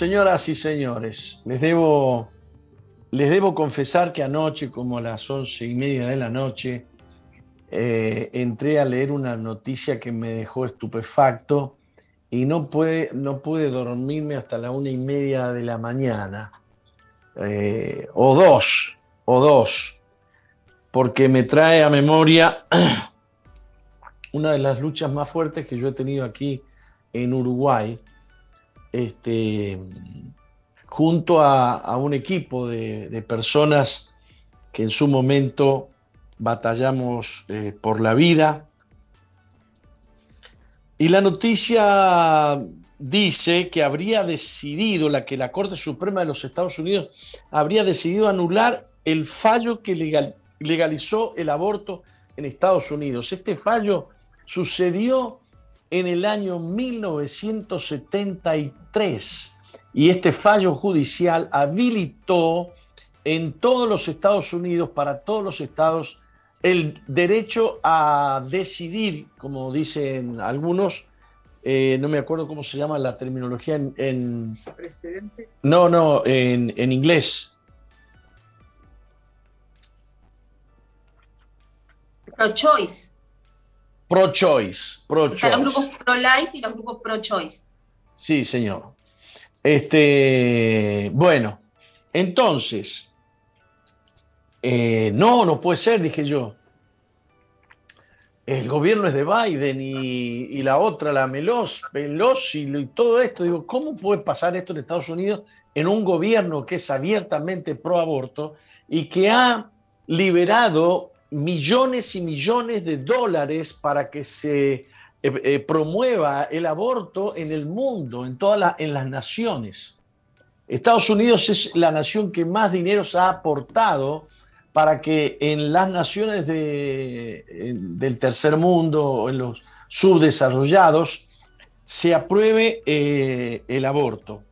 señoras y señores, les debo, les debo confesar que anoche, como a las once y media de la noche, eh, entré a leer una noticia que me dejó estupefacto y no pude, no pude dormirme hasta la una y media de la mañana, eh, o dos, o dos, porque me trae a memoria una de las luchas más fuertes que yo he tenido aquí en Uruguay este, junto a, un equipo de, personas que en su momento batallamos eh, por la vida. Y la noticia dice que habría decidido, la que la Corte Suprema de los Estados Unidos habría decidido anular el fallo que legalizó el aborto en Estados Unidos. Este fallo sucedió en el año 1973 y este fallo judicial habilitó en todos los Estados Unidos, para todos los estados, el derecho a decidir, como dicen algunos, eh, no me acuerdo cómo se llama la terminología en... ¿Precedente? No, no, en, en inglés. Pro-choice. Pro-choice. Pro los grupos pro-life y los grupos pro-choice. Sí, señor. Este, bueno, entonces, eh, no, no puede ser, dije yo. El gobierno es de Biden y, la otra, la Melos, Pelosi y todo esto. Digo, ¿cómo puede pasar esto en Estados Unidos en un gobierno que es abiertamente pro aborto y que ha liberado millones y millones de dólares para que se eh, eh, promueva el aborto en el mundo, en todas en las naciones. Estados Unidos es la nación que más dinero ha aportado para que en las naciones del tercer mundo, en los subdesarrollados, se apruebe eh, el aborto.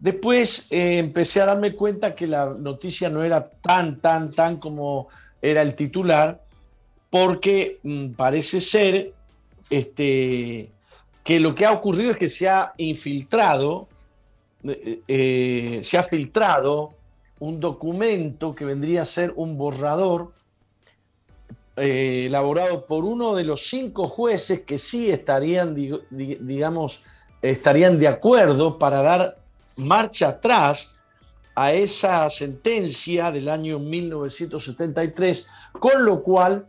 Después empecé a darme cuenta que la noticia no era tan, tan, tan como era el titular, porque mm, parece ser este, que lo que ha ocurrido es que se ha infiltrado, eh, eh, se ha filtrado un documento que vendría a ser un borrador eh, elaborado por uno de los cinco jueces que sí estarían, digamos, estarían de acuerdo para dar marcha atrás a esa sentencia del año 1973, con lo cual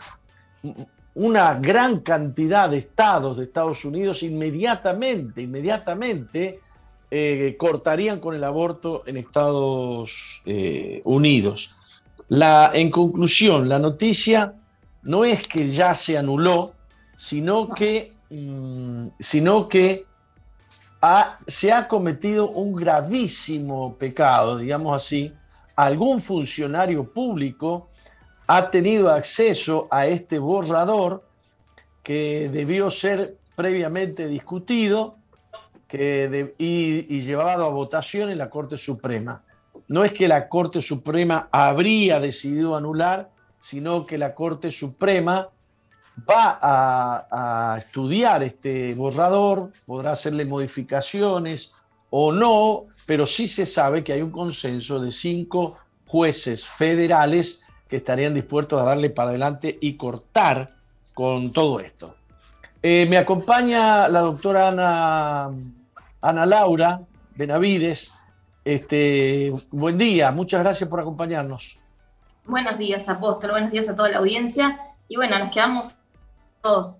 una gran cantidad de estados de Estados Unidos inmediatamente, inmediatamente eh, cortarían con el aborto en Estados eh, Unidos. La, en conclusión, la noticia no es que ya se anuló, sino que, mm, sino que se ha cometido un gravísimo pecado, digamos así, algún funcionario público ha tenido acceso a este borrador que debió ser previamente discutido y llevado a votación en la Corte Suprema. No es que la Corte Suprema habría decidido anular, sino que la Corte Suprema va a, estudiar este borrador, podrá hacerle modificaciones o no, pero sí se sabe que hay un consenso de cinco jueces federales que estarían dispuestos a darle para adelante y cortar con todo esto. Eh, me acompaña la doctora Ana, Ana Laura Benavides. Este, buen día, muchas gracias por acompañarnos. Buenos días, Apóstol, buenos días a toda la audiencia. Y bueno, nos quedamos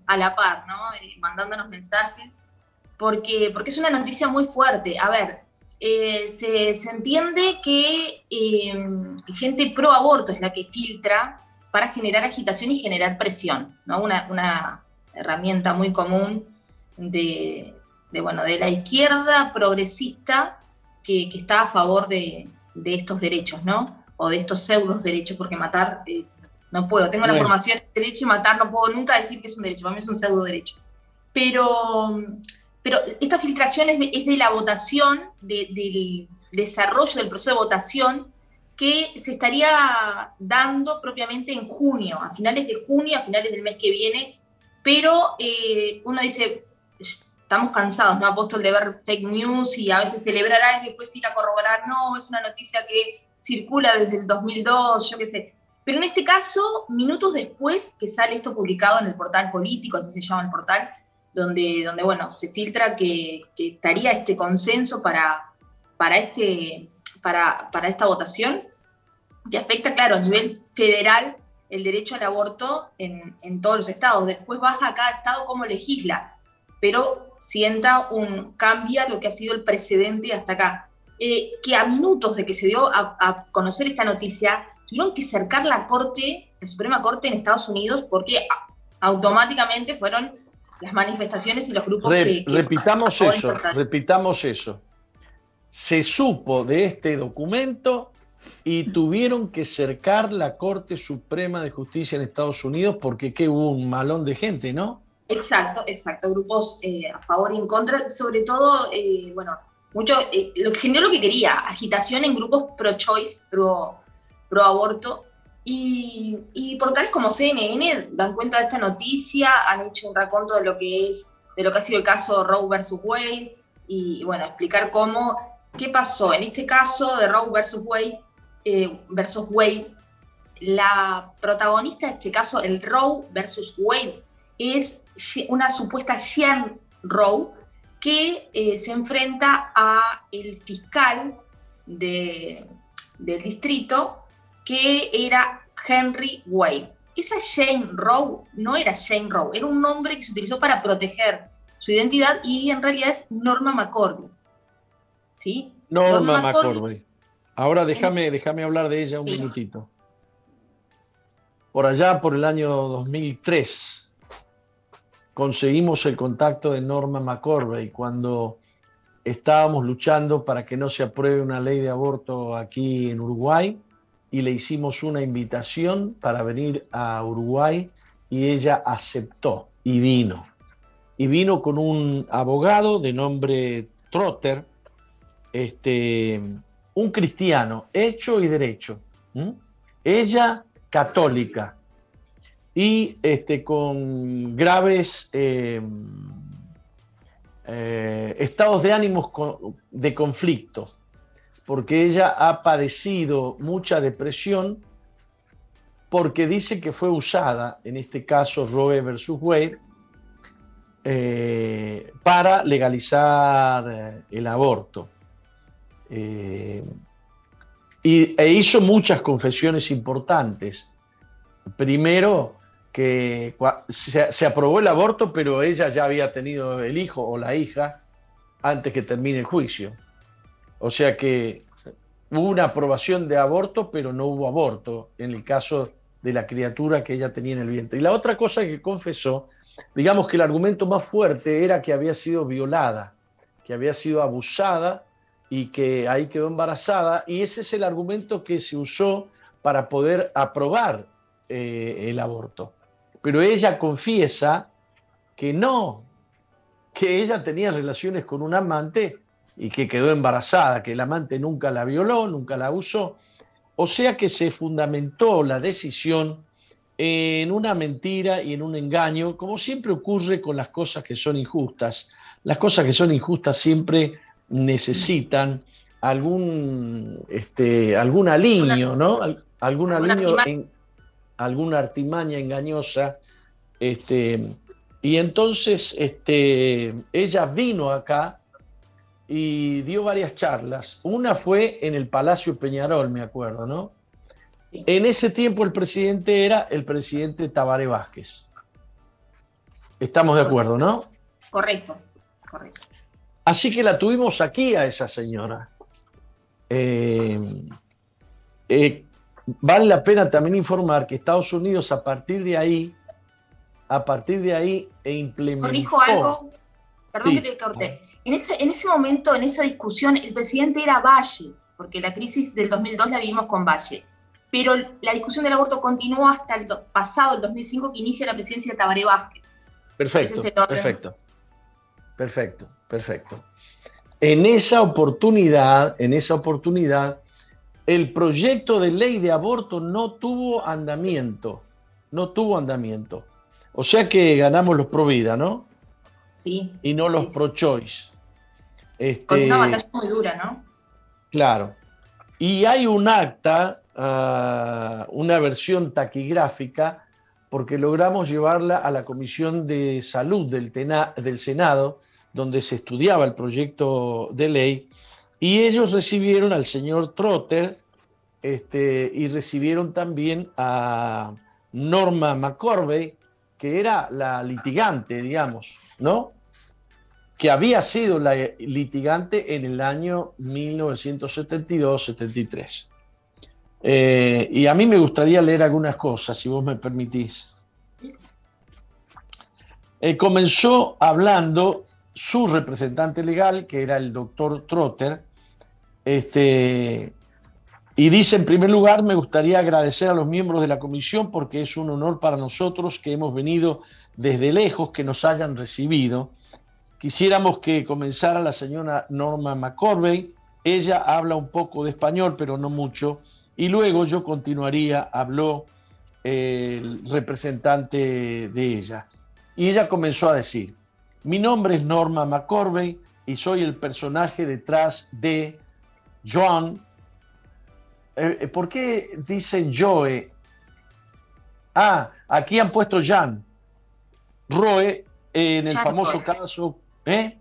a la par, ¿no? Eh, mandándonos mensajes, porque, porque es una noticia muy fuerte. A ver, eh, se, se, entiende que em, gente pro aborto es la que filtra para generar agitación y generar presión, ¿no? Una, una herramienta muy común de, de, bueno, de la izquierda progresista que, que está a favor de, de, estos derechos, ¿no? O de estos pseudos derechos, porque matar eh, no puedo, tengo la formación de derecho y matar, no puedo nunca decir que es un derecho, para mí es un pseudo derecho. Pero, pero esta filtración es de, la votación, del desarrollo del proceso de votación que se estaría dando propiamente en junio, a finales de junio, a finales del mes que viene, pero eh, uno dice, estamos cansados, ¿no? Apóstol de ver fake news y a veces celebrar algo y después ir a corroborar, no, es una noticia que circula desde el 2002, yo qué sé. Pero en este caso, minutos después que sale esto publicado en el portal político, así se llama el portal, donde, donde bueno, se filtra que, estaría este consenso para, para, este, para, para esta votación, que afecta, claro, a nivel federal el derecho al aborto en, en, todos los estados. Después baja a cada estado cómo legisla, pero sienta un, cambia lo que ha sido el precedente hasta acá. Eh, que a minutos de que se dio a, conocer esta noticia, tuvieron que cercar la Corte, la Suprema Corte en Estados Unidos, porque automáticamente fueron las manifestaciones y los grupos que, Repitamos eso, repitamos eso. Se supo de este documento y tuvieron que cercar la Corte Suprema de Justicia en Estados Unidos porque que hubo un malón de gente, ¿no? Exacto, exacto. Grupos eh, a favor y en contra, sobre todo, eh, bueno, mucho, eh, lo que generó lo que quería, agitación en grupos pro-choice, pro, pro-aborto. Y, y, portales como CNN dan cuenta de esta noticia, han hecho un raconto de lo que es, de lo que ha sido el caso Roe versus Wade, y bueno, explicar cómo, qué pasó. En este caso de Roe versus Wade, eh, versus Wade, la protagonista de este caso, el Roe versus Wade, es una supuesta Jean Roe, que eh, se enfrenta a el fiscal del distrito, que era Henry Wade. Esa Jane Rowe no era Jane Rowe, era un nombre que se utilizó para proteger su identidad y en realidad es Norma McCorvey. ¿Sí? Norma, McCorvey. Ahora déjame, déjame hablar de ella un minutito. Por allá, por el año 2003, conseguimos el contacto de Norma McCorvey cuando estábamos luchando para que no se apruebe una ley de aborto aquí en Uruguay y le hicimos una invitación para venir a Uruguay y ella aceptó y vino. Y vino con un abogado de nombre Trotter, este, un cristiano, hecho y derecho. Ella católica, y este, con graves eh, eh, estados de ánimos de conflicto, porque ella ha padecido mucha depresión porque dice que fue usada, en este caso Roe versus Wade, eh, para legalizar el aborto. y, e hizo muchas confesiones importantes. Primero, que se, aprobó el aborto, pero ella ya había tenido el hijo o la hija antes que termine el juicio. O sea que hubo una aprobación de aborto, pero no hubo aborto en el caso de la criatura que ella tenía en el vientre. Y la otra cosa que confesó, digamos que el argumento más fuerte era que había sido violada, que había sido abusada y que ahí quedó embarazada. Y ese es el argumento que se usó para poder aprobar eh, el aborto pero ella confiesa que no, que ella tenía relaciones con un amante y que quedó embarazada, que el amante nunca la violó, nunca la usó. O sea que se fundamentó la decisión en una mentira y en un engaño, como siempre ocurre con las cosas que son injustas. Las cosas que son injustas siempre necesitan algún, este, algún aliño, ¿no? Algún aliño en, alguna artimaña engañosa. Este, y entonces este, ella vino acá y dio varias charlas. Una fue en el Palacio Peñarol, me acuerdo, ¿no? En ese tiempo el presidente era el presidente Tabaré Vázquez. Estamos de acuerdo, ¿no? Correcto, correcto. Así que la tuvimos aquí a esa señora. Eh, eh, vale la pena también informar que Estados Unidos a partir de ahí, a partir de ahí e implementó... Corrijo algo, perdón que te corté. En ese, en ese momento, en esa discusión, el presidente era Valle, porque la crisis del 2002 la vivimos con Valle. Pero la discusión del aborto continuó hasta el pasado, el 2005, que inicia la presidencia de Tabaré Vázquez. Perfecto, perfecto, perfecto, perfecto. En esa oportunidad, en esa oportunidad, el proyecto de ley de aborto no tuvo andamiento, no tuvo andamiento. O sea que ganamos los pro vida, ¿no? y no los pro-choice. Este, Con una batalla muy dura, ¿no? Claro. Y hay un acta, ah, una versión taquigráfica, porque logramos llevarla a la Comisión de Salud del, del Senado, donde se estudiaba el proyecto de ley, y ellos recibieron al señor Trotter este, y recibieron también a Norma McCorvey, que era la litigante, digamos, ¿no? Que había sido la litigante en el año 1972-73. Eh, y a mí me gustaría leer algunas cosas, si vos me permitís. Eh, comenzó hablando su representante legal, que era el doctor Trotter, este, y dice, en primer lugar, me gustaría agradecer a los miembros de la comisión porque es un honor para nosotros que hemos venido desde lejos, que nos hayan recibido. Quisiéramos que comenzara la señora Norma McCorvey. Ella habla un poco de español, pero no mucho. Y luego yo continuaría, habló el representante de ella. Y ella comenzó a decir, mi nombre es Norma McCorvey y soy el personaje detrás de John. Eh, eh, ¿Por qué dicen Joe? Ah, aquí han puesto Jan. Roe, en el famoso caso, ¿eh?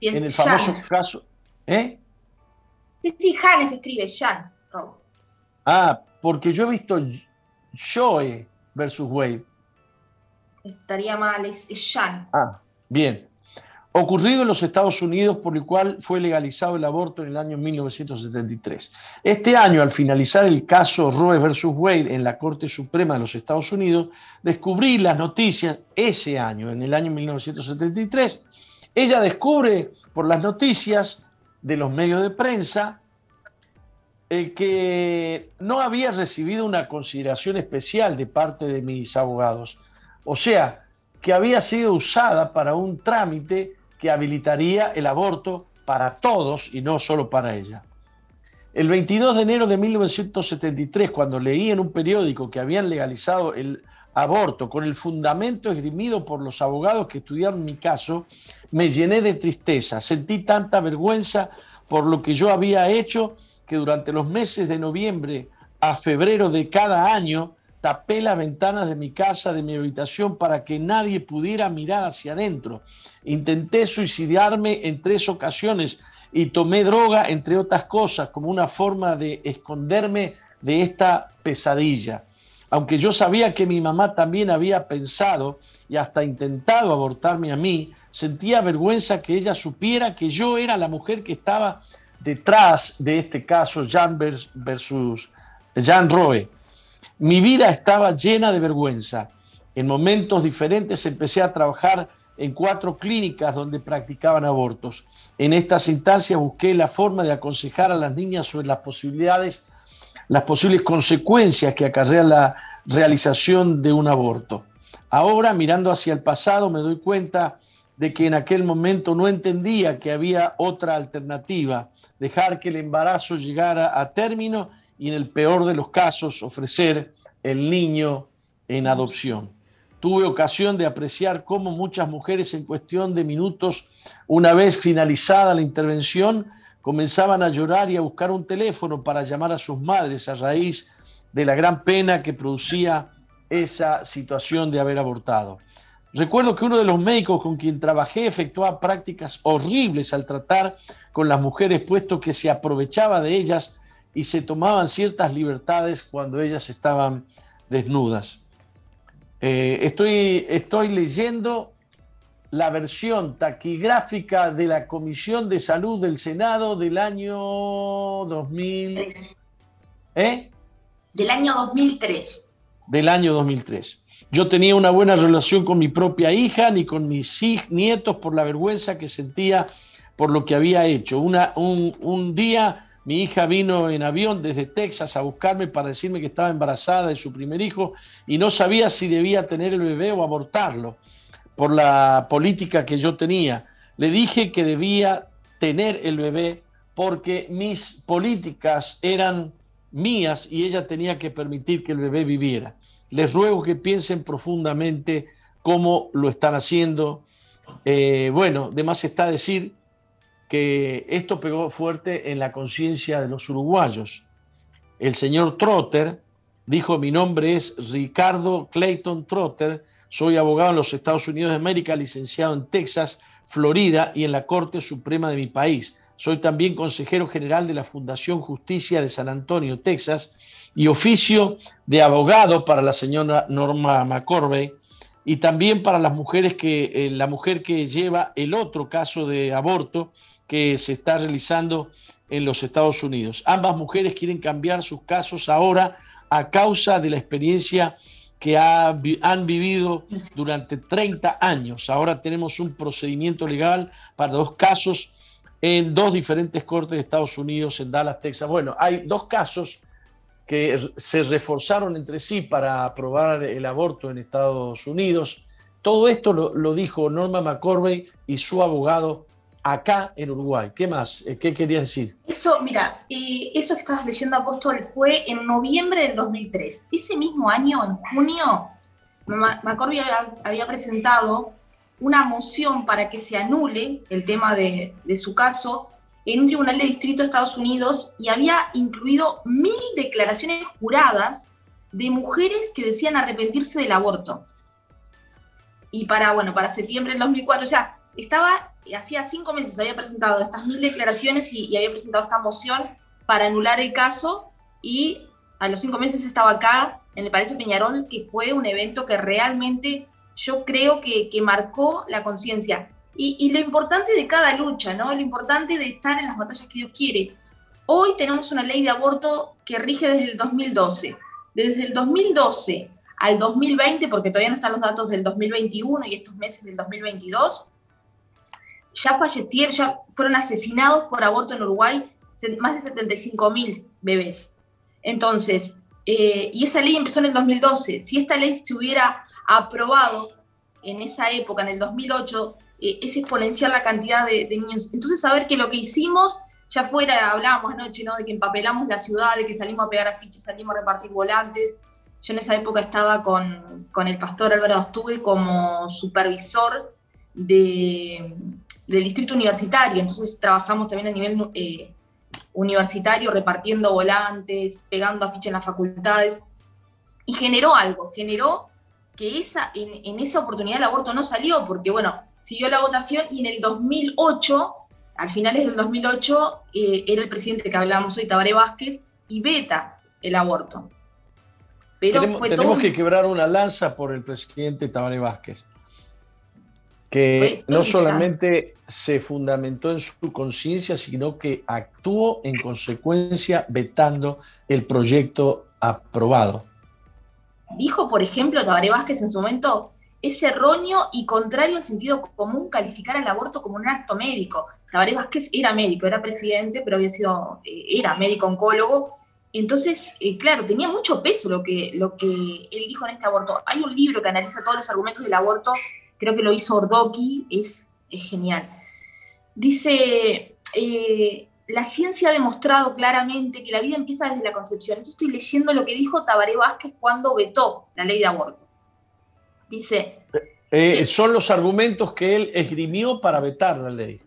En el famoso caso, ¿eh? Sí, sí, Han se escribe, Jan. Ah, porque yo he visto Joe versus Wade. Estaría mal, es, es Jan. Ah, bien ocurrido en los Estados Unidos por el cual fue legalizado el aborto en el año 1973. Este año, al finalizar el caso Roe versus Wade en la Corte Suprema de los Estados Unidos, descubrí las noticias ese año, en el año 1973. Ella descubre por las noticias de los medios de prensa eh, que no había recibido una consideración especial de parte de mis abogados. O sea, que había sido usada para un trámite que habilitaría el aborto para todos y no solo para ella. El 22 de enero de 1973, cuando leí en un periódico que habían legalizado el aborto con el fundamento esgrimido por los abogados que estudiaron mi caso, me llené de tristeza. Sentí tanta vergüenza por lo que yo había hecho que durante los meses de noviembre a febrero de cada año tapé las ventanas de mi casa, de mi habitación, para que nadie pudiera mirar hacia adentro. Intenté suicidarme en tres ocasiones y tomé droga, entre otras cosas, como una forma de esconderme de esta pesadilla. Aunque yo sabía que mi mamá también había pensado y hasta intentado abortarme a mí, sentía vergüenza que ella supiera que yo era la mujer que estaba detrás de este caso, Jan versus Roe. Mi vida estaba llena de vergüenza. En momentos diferentes empecé a trabajar en cuatro clínicas donde practicaban abortos. En estas instancias busqué la forma de aconsejar a las niñas sobre las posibilidades, las posibles consecuencias que acarrea la realización de un aborto. Ahora, mirando hacia el pasado, me doy cuenta de que en aquel momento no entendía que había otra alternativa, dejar que el embarazo llegara a término y en el peor de los casos ofrecer el niño en adopción. Tuve ocasión de apreciar cómo muchas mujeres en cuestión de minutos, una vez finalizada la intervención, comenzaban a llorar y a buscar un teléfono para llamar a sus madres a raíz de la gran pena que producía esa situación de haber abortado. Recuerdo que uno de los médicos con quien trabajé efectuaba prácticas horribles al tratar con las mujeres, puesto que se aprovechaba de ellas y se tomaban ciertas libertades cuando ellas estaban desnudas. Eh, estoy, estoy leyendo la versión taquigráfica de la Comisión de Salud del Senado del año 2000. ¿Eh? Del año 2003. Del año 2003. Yo tenía una buena relación con mi propia hija ni con mis nietos por la vergüenza que sentía por lo que había hecho. Un día mi hija vino en avión desde Texas a buscarme para decirme que estaba embarazada de su primer hijo y no sabía si debía tener el bebé o abortarlo por la política que yo tenía. Le dije que debía tener el bebé porque mis políticas eran mías y ella tenía que permitir que el bebé viviera. Les ruego que piensen profundamente cómo lo están haciendo Eh, bueno, de más está decir que esto pegó fuerte en la conciencia de los uruguayos. El señor Trotter dijo, mi nombre es Ricardo Clayton Trotter, soy abogado en los Estados Unidos de América, licenciado en Texas, Florida y en la Corte Suprema de mi país. Soy también consejero general de la Fundación Justicia de San Antonio, Texas, y oficio de abogado para la señora Norma McCorvey y también para las mujeres que eh, la mujer que lleva el otro caso de aborto que se está realizando en los Estados Unidos. Ambas mujeres quieren cambiar sus casos ahora a causa de la experiencia que han vivido durante 30 años. Ahora tenemos un procedimiento legal para dos casos en dos diferentes cortes de Estados Unidos, en Dallas, Texas. Bueno, hay dos casos que se reforzaron entre sí para aprobar el aborto en Estados Unidos. Todo esto lo, dijo Norma McCorvey y su abogado acá en Uruguay. ¿Qué más? Eh, ¿Qué querías decir? Eso, mira, eh, eso que estabas leyendo, Apóstol, fue en noviembre del 2003. Ese mismo año, en junio, McCorvey había, presentado una moción para que se anule el tema de, de su caso en un tribunal de distrito de Estados Unidos y había incluido mil declaraciones juradas de mujeres que decían arrepentirse del aborto. Y para, bueno, para septiembre del 2004 ya estaba, hacía cinco meses había presentado estas mil declaraciones y, había presentado esta moción para anular el caso y a los cinco meses estaba acá en el Palacio Peñarol, que fue un evento que realmente yo creo que, que marcó la conciencia y, lo importante de cada lucha, ¿no? Lo importante de estar en las batallas que Dios quiere. Hoy tenemos una ley de aborto que rige desde el 2012. Desde el 2012 al 2020, porque todavía no están los datos del 2021 y estos meses del 2022, ya fallecieron, ya fueron asesinados por aborto en Uruguay más de 75 mil bebés. Entonces, eh, y esa ley empezó en el 2012. Si esta ley se hubiera aprobado en esa época, en el 2008, eh, es exponencial la cantidad de, niños. Entonces, saber que lo que hicimos, ya fuera, hablábamos anoche, ¿no? De que empapelamos la ciudad, de que salimos a pegar afiches, salimos a repartir volantes. Yo en esa época estaba con, con el pastor Álvaro Astugue como supervisor de, del distrito universitario, entonces trabajamos también a nivel eh, universitario, repartiendo volantes, pegando afiches en las facultades, y generó algo, generó que esa, en, en esa oportunidad el aborto no salió, porque bueno, siguió la votación y en el 2008, al finales del 2008, eh, era el presidente que hablábamos hoy, Tabaré Vázquez, y veta el aborto. Pero tenemos, que quebrar una lanza por el presidente Tabaré Vázquez, que no solamente se fundamentó en su conciencia, sino que actuó en consecuencia vetando el proyecto aprobado. Dijo, por ejemplo, Tabaré Vázquez en su momento, es erróneo y contrario al sentido común calificar al aborto como un acto médico. Tabaré Vázquez era médico, era presidente, pero había sido, eh, era médico oncólogo. Entonces, eh, claro, tenía mucho peso lo que, lo que él dijo en este aborto. Hay un libro que analiza todos los argumentos del aborto, creo que lo hizo Ordoki, es, es genial. Dice, eh, la ciencia ha demostrado claramente que la vida empieza desde la concepción. Entonces estoy leyendo lo que dijo Tabaré Vázquez cuando vetó la ley de aborto. Dice... Eh, son los argumentos que él esgrimió para vetar la ley.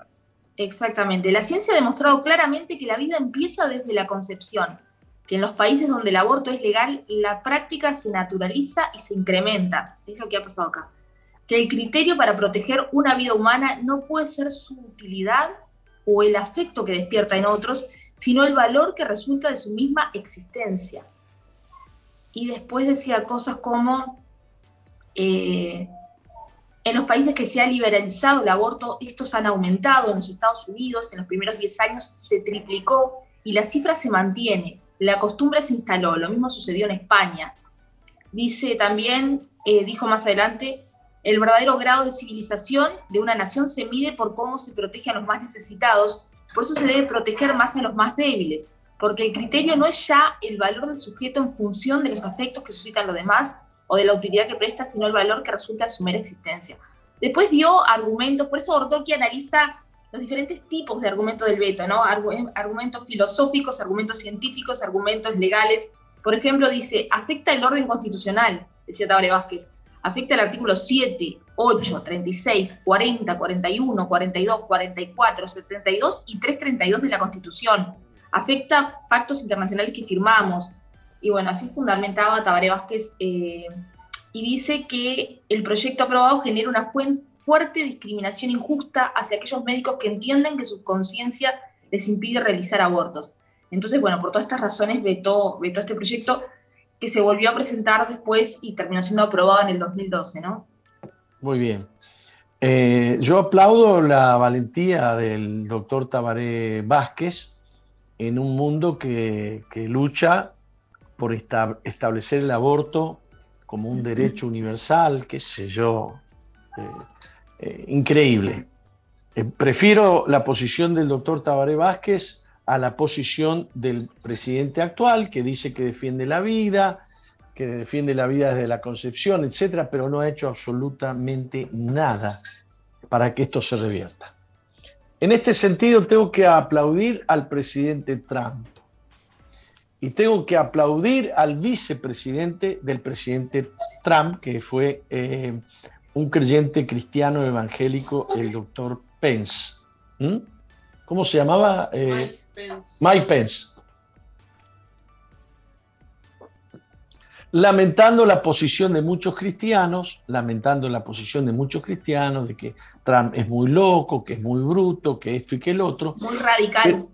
Exactamente. La ciencia ha demostrado claramente que la vida empieza desde la concepción, que en los países donde el aborto es legal, la práctica se naturaliza y se incrementa. Es lo que ha pasado acá. Que el criterio para proteger una vida humana no puede ser su utilidad o el afecto que despierta en otros, sino el valor que resulta de su misma existencia. Y después decía cosas como, eh, en los países que se ha liberalizado el aborto, estos han aumentado. En los Estados Unidos, en los primeros 10 años, se triplicó y la cifra se mantiene. La costumbre se instaló. Lo mismo sucedió en España. Dice también, eh, dijo más adelante, el verdadero grado de civilización de una nación se mide por cómo se protege a los más necesitados. Por eso se debe proteger más a los más débiles, porque el criterio no es ya el valor del sujeto en función de los afectos que suscitan los demás, o de la utilidad que presta, sino el valor que resulta de su mera existencia. Después dio argumentos, por eso Ordoqui analiza los diferentes tipos de argumentos del veto, ¿no? argumentos filosóficos, argumentos científicos, argumentos legales. Por ejemplo, dice, afecta el orden constitucional, decía Tabre Vázquez, afecta el artículo 7, 8, 36, 40, 41, 42, 44, 72 y 332 de la Constitución. Afecta pactos internacionales que firmamos. Y bueno, así fundamentaba Tabaré Vázquez eh, y dice que el proyecto aprobado genera una fuerte discriminación injusta hacia aquellos médicos que entienden que su conciencia les impide realizar abortos. Entonces, bueno, por todas estas razones vetó, vetó este proyecto que se volvió a presentar después y terminó siendo aprobado en el 2012, ¿no? Muy bien. Eh, yo aplaudo la valentía del doctor Tabaré Vázquez en un mundo que, lucha por establecer el aborto como un derecho universal, qué sé yo, eh, eh, increíble. prefiero la posición del doctor Tabaré Vázquez a la posición del presidente actual, que dice que defiende la vida, que defiende la vida desde la concepción, etcétera, pero no ha hecho absolutamente nada para que esto se revierta. En este sentido, tengo que aplaudir al presidente Trump y tengo que aplaudir al vicepresidente del presidente Trump, que fue eh, un creyente cristiano evangélico, el doctor Pence. ¿Mm? ¿Cómo se llamaba? Eh, Mike Pence. Lamentando la posición de muchos cristianos, lamentando la posición de muchos cristianos de que Trump es muy loco, que es muy bruto, que esto y que el otro. Muy radical.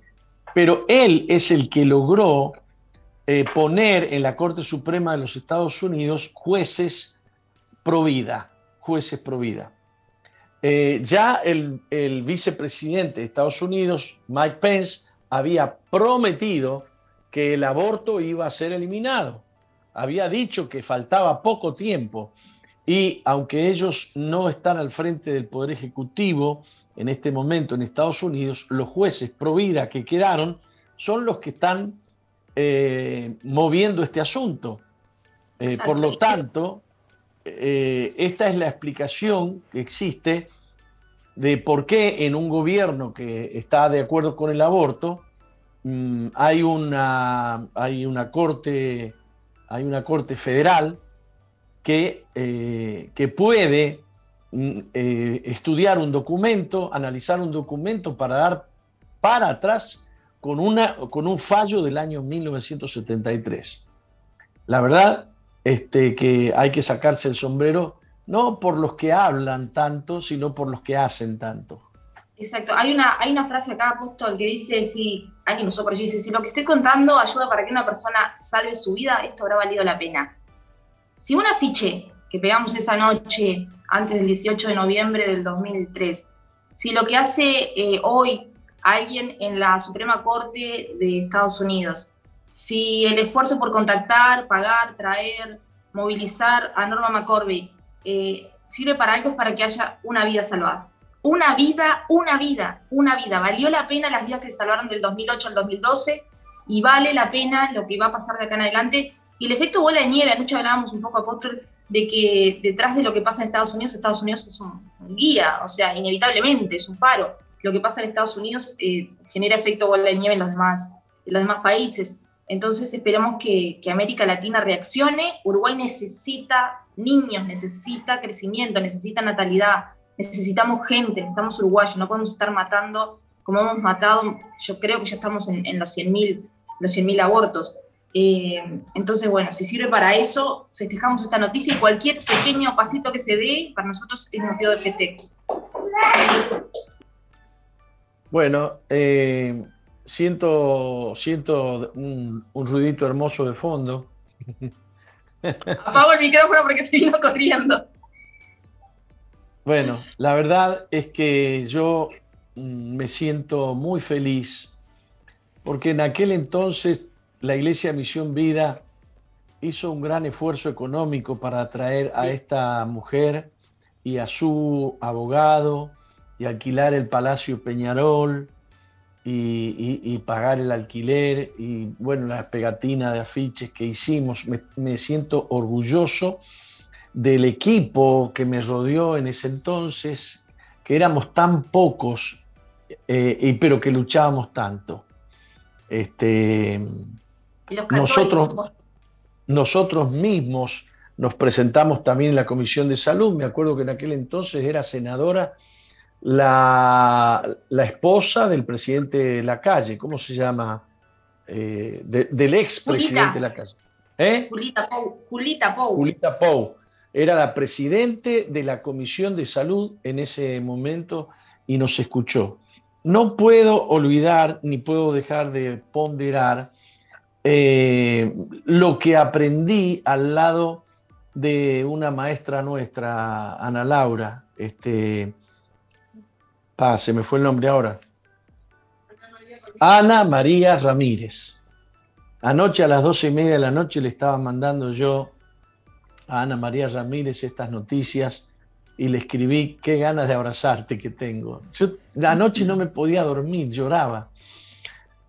Pero, él es el que logró eh, poner en la Corte Suprema de los Estados Unidos jueces pro vida, jueces pro vida. Eh, ya el, el vicepresidente de Estados Unidos, Mike Pence, había prometido que el aborto iba a ser eliminado. Había dicho que faltaba poco tiempo y aunque ellos no están al frente del Poder Ejecutivo en este momento en Estados Unidos, los jueces pro vida que quedaron son los que están eh, moviendo este asunto. Eh, por lo tanto, eh, esta es la explicación que existe de por qué en un gobierno que está de acuerdo con el aborto mm, hay, una, hay, una corte, hay una corte federal que, que puede mm, estudiar un documento, analizar un documento para dar para atrás con, una, con un fallo del año 1973. La verdad este, que hay que sacarse el sombrero no por los que hablan tanto, sino por los que hacen tanto. Exacto. Hay una, hay una frase acá, Apóstol, que dice, si alguien usó por allí, dice, si lo que estoy contando ayuda para que una persona salve su vida, esto habrá valido la pena. Si un afiche que pegamos esa noche, antes del 18 de noviembre del 2003, si lo que hace eh, hoy alguien en la Suprema Corte de Estados Unidos, si el esfuerzo por contactar, pagar, traer, movilizar a Norma McCorvey eh, sirve para algo, es para que haya una vida salvada. Una vida, una vida, una vida. Valió la pena las vidas que se salvaron del 2008 al 2012 y vale la pena lo que va a pasar de acá en adelante. Y el efecto bola de nieve, anoche hablábamos un poco, Apóstol, de que detrás de lo que pasa en Estados Unidos, Estados Unidos es un, guía, o sea, inevitablemente es un faro. Lo que pasa en Estados Unidos eh, genera efecto bola de nieve en los demás, en los demás países. Entonces esperamos que, que América Latina reaccione. Uruguay necesita niños, necesita crecimiento, necesita natalidad, necesitamos gente, necesitamos uruguayos, no podemos estar matando como hemos matado, yo creo que ya estamos en, los 100.000 los 100 abortos. Eh, entonces, bueno, si sirve para eso, festejamos esta noticia y cualquier pequeño pasito que se dé, para nosotros es motivo de festejo. Bueno, eh, siento, siento un, un ruidito hermoso de fondo. Apago el micrófono porque se vino corriendo. Bueno, la verdad es que yo mm, me siento muy feliz porque en aquel entonces la Iglesia Misión Vida hizo un gran esfuerzo económico para atraer a esta mujer y a su abogado y alquilar el Palacio Peñarol y, pagar el alquiler y bueno, la pegatina de afiches que hicimos. Me, siento orgulloso del equipo que me rodeó en ese entonces, que éramos tan pocos, eh, pero que luchábamos tanto. Este, nosotros, nosotros mismos nos presentamos también en la Comisión de Salud. Me acuerdo que en aquel entonces era senadora la, esposa del presidente de calle ¿cómo se llama? Eh, del ex presidente de Lacalle. ¿Eh? Julita Pou. Julita Pou. Julita Pou. Era la presidente de la Comisión de Salud en ese momento y nos escuchó. No puedo olvidar ni puedo dejar de ponderar eh, lo que aprendí al lado de una maestra nuestra, Ana Laura. Este, se me fue el nombre ahora. Ana María Ramírez. Anoche a las doce y media de la noche le estaba mandando yo a Ana María Ramírez estas noticias y le escribí qué ganas de abrazarte que tengo. Yo la noche no me podía dormir, lloraba.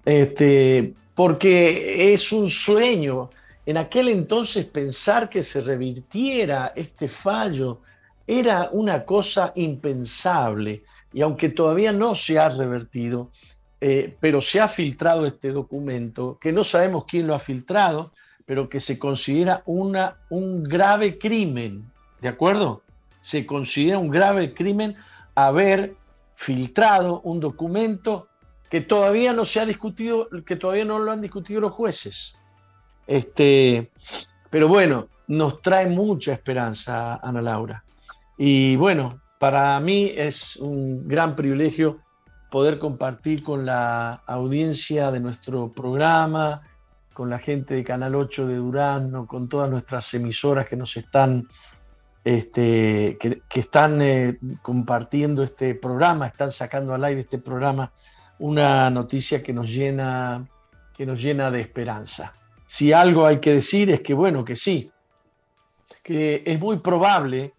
Este, porque es un sueño. En aquel entonces pensar que se revirtiera este fallo era una cosa impensable y aunque todavía no se ha revertido, eh, pero se ha filtrado este documento, que no sabemos quién lo ha filtrado, pero que se considera una, un grave crimen, ¿de acuerdo? Se considera un grave crimen haber filtrado un documento que todavía no se ha discutido, que todavía no lo han discutido los jueces. Este, pero bueno, nos trae mucha esperanza, Ana Laura. Y bueno, para mí es un gran privilegio poder compartir con la audiencia de nuestro programa, con la gente de Canal 8 de Durán, con todas nuestras emisoras que nos están, este, que, están eh, compartiendo este programa, están sacando al aire este programa una noticia que nos llena, que nos llena de esperanza. Si algo hay que decir es que, bueno, que sí, que es muy probable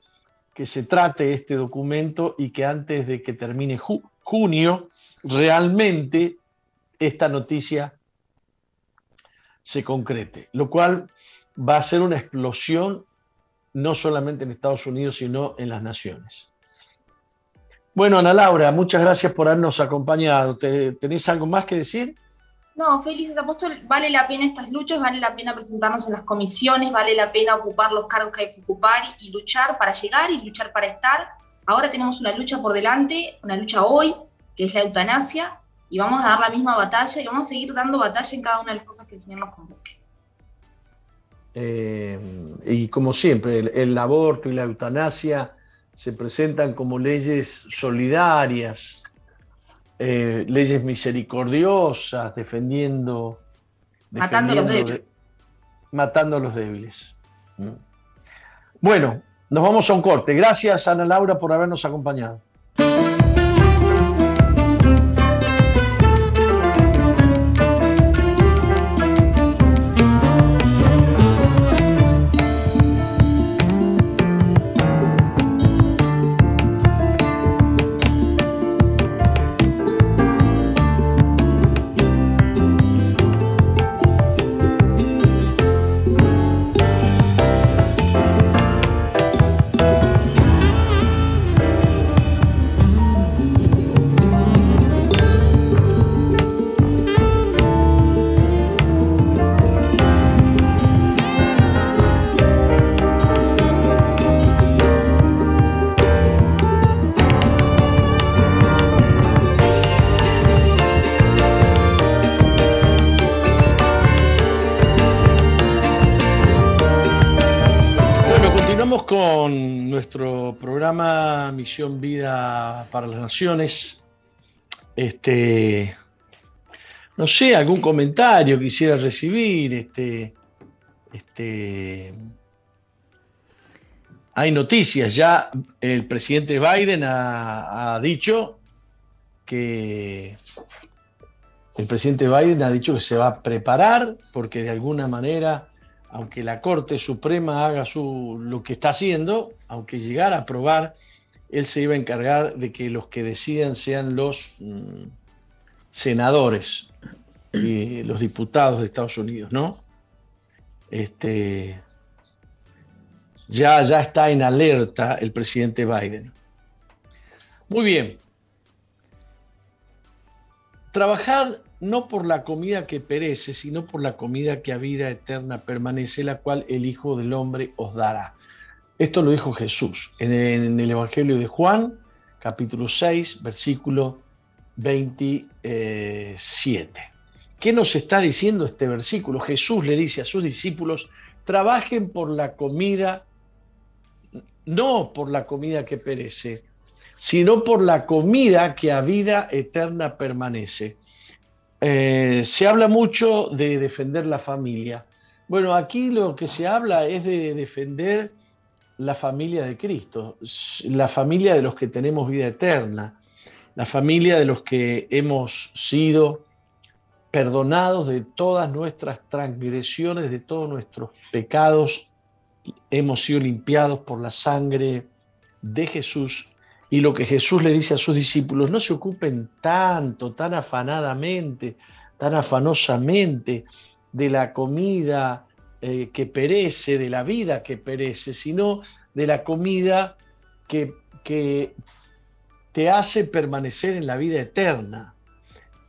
que se trate este documento y que antes de que termine junio, realmente esta noticia se concrete, lo cual va a ser una explosión no solamente en Estados Unidos, sino en las naciones. Bueno, Ana Laura, muchas gracias por habernos acompañado. ¿Tenés algo más que decir? No, felices apóstol, vale la pena estas luchas, vale la pena presentarnos en las comisiones, vale la pena ocupar los cargos que hay que ocupar y luchar para llegar y luchar para estar. Ahora tenemos una lucha por delante, una lucha hoy, que es la eutanasia, y vamos a dar la misma batalla y vamos a seguir dando batalla en cada una de las cosas que el Señor nos convoque. Eh, y como siempre, el aborto y la eutanasia se presentan como leyes solidarias, eh, leyes misericordiosas, defendiendo, matando, a los débiles. matando a los débiles. Bueno, nos vamos a un corte. Gracias, Ana Laura, por habernos acompañado. Misión Vida para las Naciones. Este, no sé, algún comentario quisiera recibir. Este, este, hay noticias, ya el presidente Biden ha, dicho que el presidente Biden ha dicho que se va a preparar porque de alguna manera, aunque la Corte Suprema haga su, lo que está haciendo, aunque llegara a aprobar él se iba a encargar de que los que decidan sean los mm, senadores y los diputados de Estados Unidos, ¿no? Este, ya, ya está en alerta el presidente Biden. Muy bien. Trabajar no por la comida que perece, sino por la comida que a vida eterna permanece, la cual el Hijo del Hombre os dará. Esto lo dijo Jesús en el Evangelio de Juan, capítulo 6, versículo 27. ¿Qué nos está diciendo este versículo? Jesús le dice a sus discípulos, trabajen por la comida, no por la comida que perece, sino por la comida que a vida eterna permanece. Eh, se habla mucho de defender la familia. Bueno, aquí lo que se habla es de defender la familia de Cristo, la familia de los que tenemos vida eterna, la familia de los que hemos sido perdonados de todas nuestras transgresiones, de todos nuestros pecados, hemos sido limpiados por la sangre de Jesús. Y lo que Jesús le dice a sus discípulos, no se ocupen tanto, tan afanadamente, tan afanosamente de la comida eh, que perece, de la vida que perece, sino de la comida que, que te hace permanecer en la vida eterna.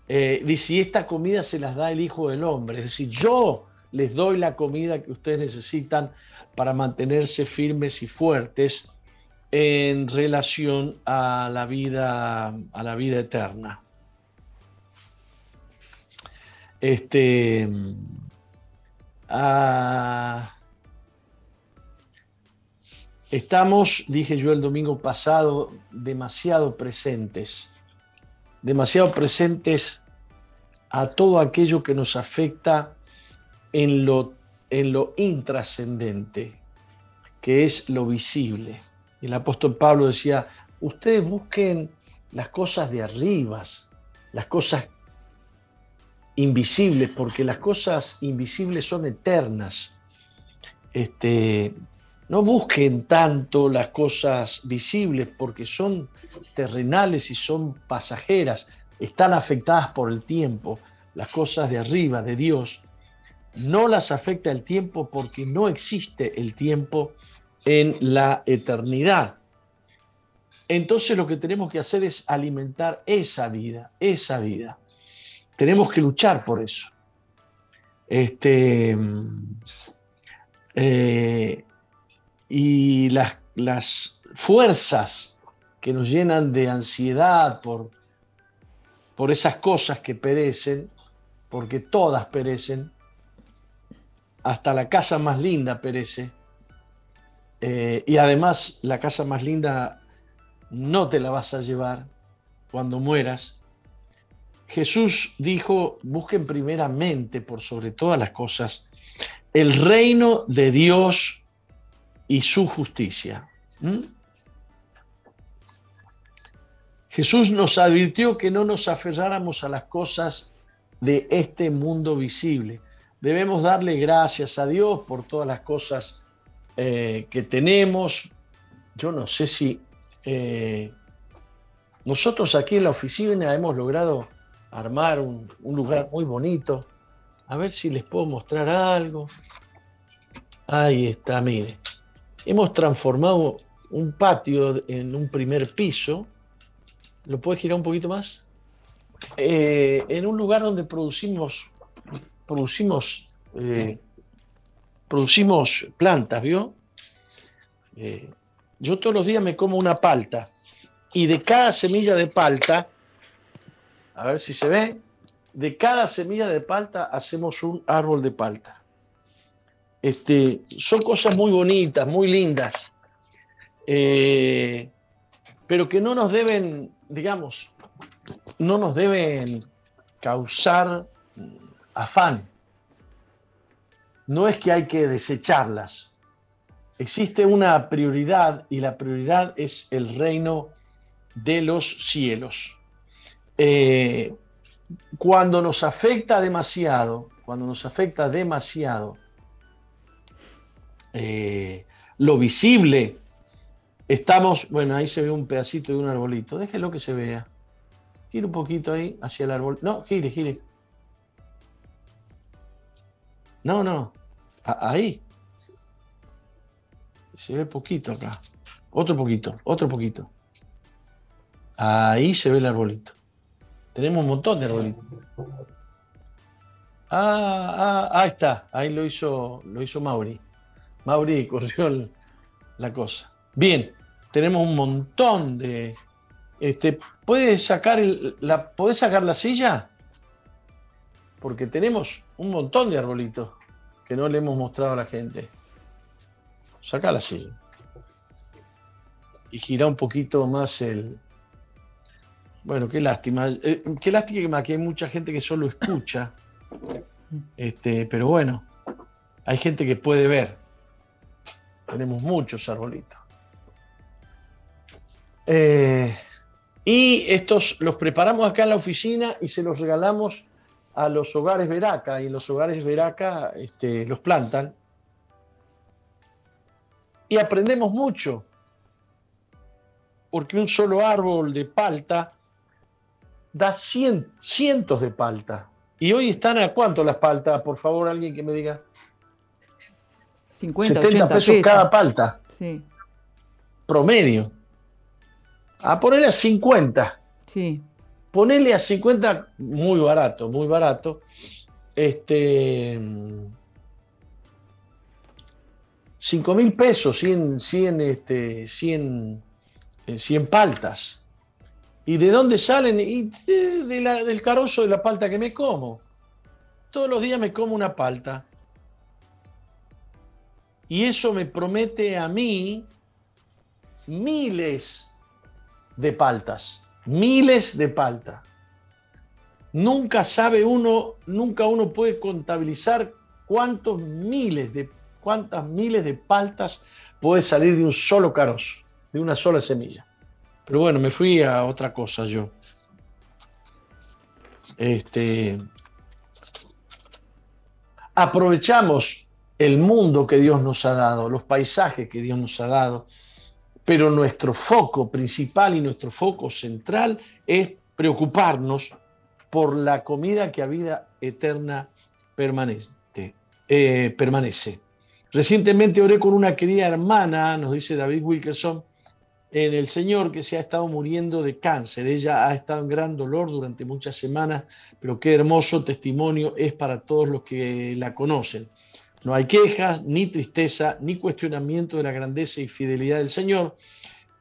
Eh, dice, esta comida se las da el Hijo del Hombre, es decir, yo les doy la comida que ustedes necesitan para mantenerse firmes y fuertes en relación a la vida, a la vida eterna. Este, ah, Estamos, dije yo el domingo pasado, demasiado presentes, demasiado presentes a todo aquello que nos afecta en lo, en lo intrascendente, que es lo visible. El apóstol Pablo decía, ustedes busquen las cosas de arriba, las cosas invisibles, porque las cosas invisibles son eternas. Este, no busquen tanto las cosas visibles porque son terrenales y son pasajeras, están afectadas por el tiempo. Las cosas de arriba, de Dios, no las afecta el tiempo porque no existe el tiempo en la eternidad. Entonces lo que tenemos que hacer es alimentar esa vida, esa vida. Tenemos que luchar por eso. Este, eh, y las, las fuerzas que nos llenan de ansiedad por, por esas cosas que perecen, porque todas perecen, hasta la casa más linda perece, eh, y además la casa más linda no te la vas a llevar cuando mueras. Jesús dijo, busquen primeramente por sobre todas las cosas el reino de Dios y su justicia. ¿Mm? Jesús nos advirtió que no nos aferráramos a las cosas de este mundo visible. Debemos darle gracias a Dios por todas las cosas eh, que tenemos. Yo no sé si eh, nosotros aquí en la oficina hemos logrado armar un, un lugar muy bonito. A ver si les puedo mostrar algo. Ahí está, mire hemos transformado un patio en un primer piso, ¿lo puedes girar un poquito más? Eh, en un lugar donde producimos, producimos, eh, producimos plantas, ¿vio? Eh, yo todos los días me como una palta y de cada semilla de palta, a ver si se ve, de cada semilla de palta hacemos un árbol de palta. Este, son cosas muy bonitas, muy lindas, eh, pero que no nos deben, digamos, no nos deben causar afán. No es que hay que desecharlas. Existe una prioridad y la prioridad es el reino de los cielos. Eh, cuando nos afecta demasiado, cuando nos afecta demasiado eh, lo visible. Estamos, bueno, ahí se ve un pedacito de un arbolito. Déjelo que se vea. Gire un poquito ahí hacia el árbol. No, gire, gire. No, no. ahí. Se ve poquito acá. Otro poquito, otro poquito. Ahí se ve el arbolito. Tenemos un montón de arbolitos. Ah, ah, ahí está, ahí lo hizo, lo hizo Mauri. Mauri corrió la cosa. Bien, tenemos un montón de. Este, ¿Puedes sacar la, ¿Puedes sacar la silla? Porque tenemos un montón de arbolitos que no le hemos mostrado a la gente. Saca la silla. Y gira un poquito más el. Bueno, qué lástima. Eh, qué lástima que hay mucha gente que solo escucha. Este, pero bueno, hay gente que puede ver. Tenemos muchos arbolitos. Eh, y estos los preparamos acá en la oficina y se los regalamos a los hogares Veraca. Y los hogares Veraca este, los plantan. Y aprendemos mucho. Porque un solo árbol de palta da cientos de palta. Y hoy están a cuánto las paltas, por favor, alguien que me diga. 50, 70 pesos, cada palta. Sí. Promedio. A ponerle a 50. Sí. Ponele a 50, muy barato, muy barato. Este. 5 mil pesos, 100, 100, este, 100, 100 eh, paltas. ¿Y de dónde salen? Y del carozo de la palta que me como. Todos los días me como una palta. Y eso me promete a mí miles de paltas. Miles de paltas. Nunca sabe uno, nunca uno puede contabilizar cuántos miles de, cuántas miles de paltas puede salir de un solo carozo, de una sola semilla. Pero bueno, me fui a otra cosa yo. Este, aprovechamos el mundo que Dios nos ha dado, los paisajes que Dios nos ha dado, pero nuestro foco principal y nuestro foco central es preocuparnos por la comida que a vida eterna permanece. Eh, permanece. Recientemente oré con una querida hermana, nos dice David Wilkerson, en el Señor que se ha estado muriendo de cáncer. Ella ha estado en gran dolor durante muchas semanas, pero qué hermoso testimonio es para todos los que la conocen. No hay quejas, ni tristeza, ni cuestionamiento de la grandeza y fidelidad del Señor.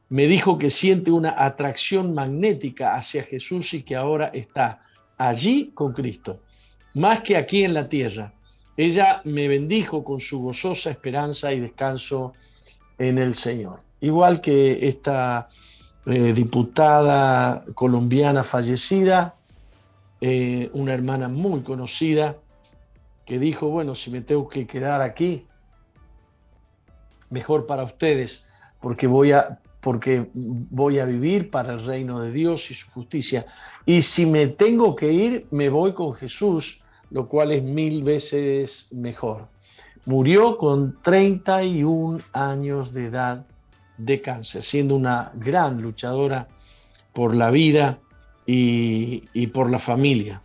Me dijo que siente una atracción magnética hacia Jesús y que ahora está allí con Cristo, más que aquí en la tierra. Ella me bendijo con su gozosa esperanza y descanso en el Señor igual que esta eh, diputada colombiana fallecida, eh, una hermana muy conocida, que dijo, bueno, si me tengo que quedar aquí, mejor para ustedes, porque voy a, porque voy a vivir para el reino de Dios y su justicia. Y si me tengo que ir, me voy con Jesús, lo cual es mil veces mejor. Murió con 31 años de edad de cáncer, siendo una gran luchadora por la vida y, por la familia.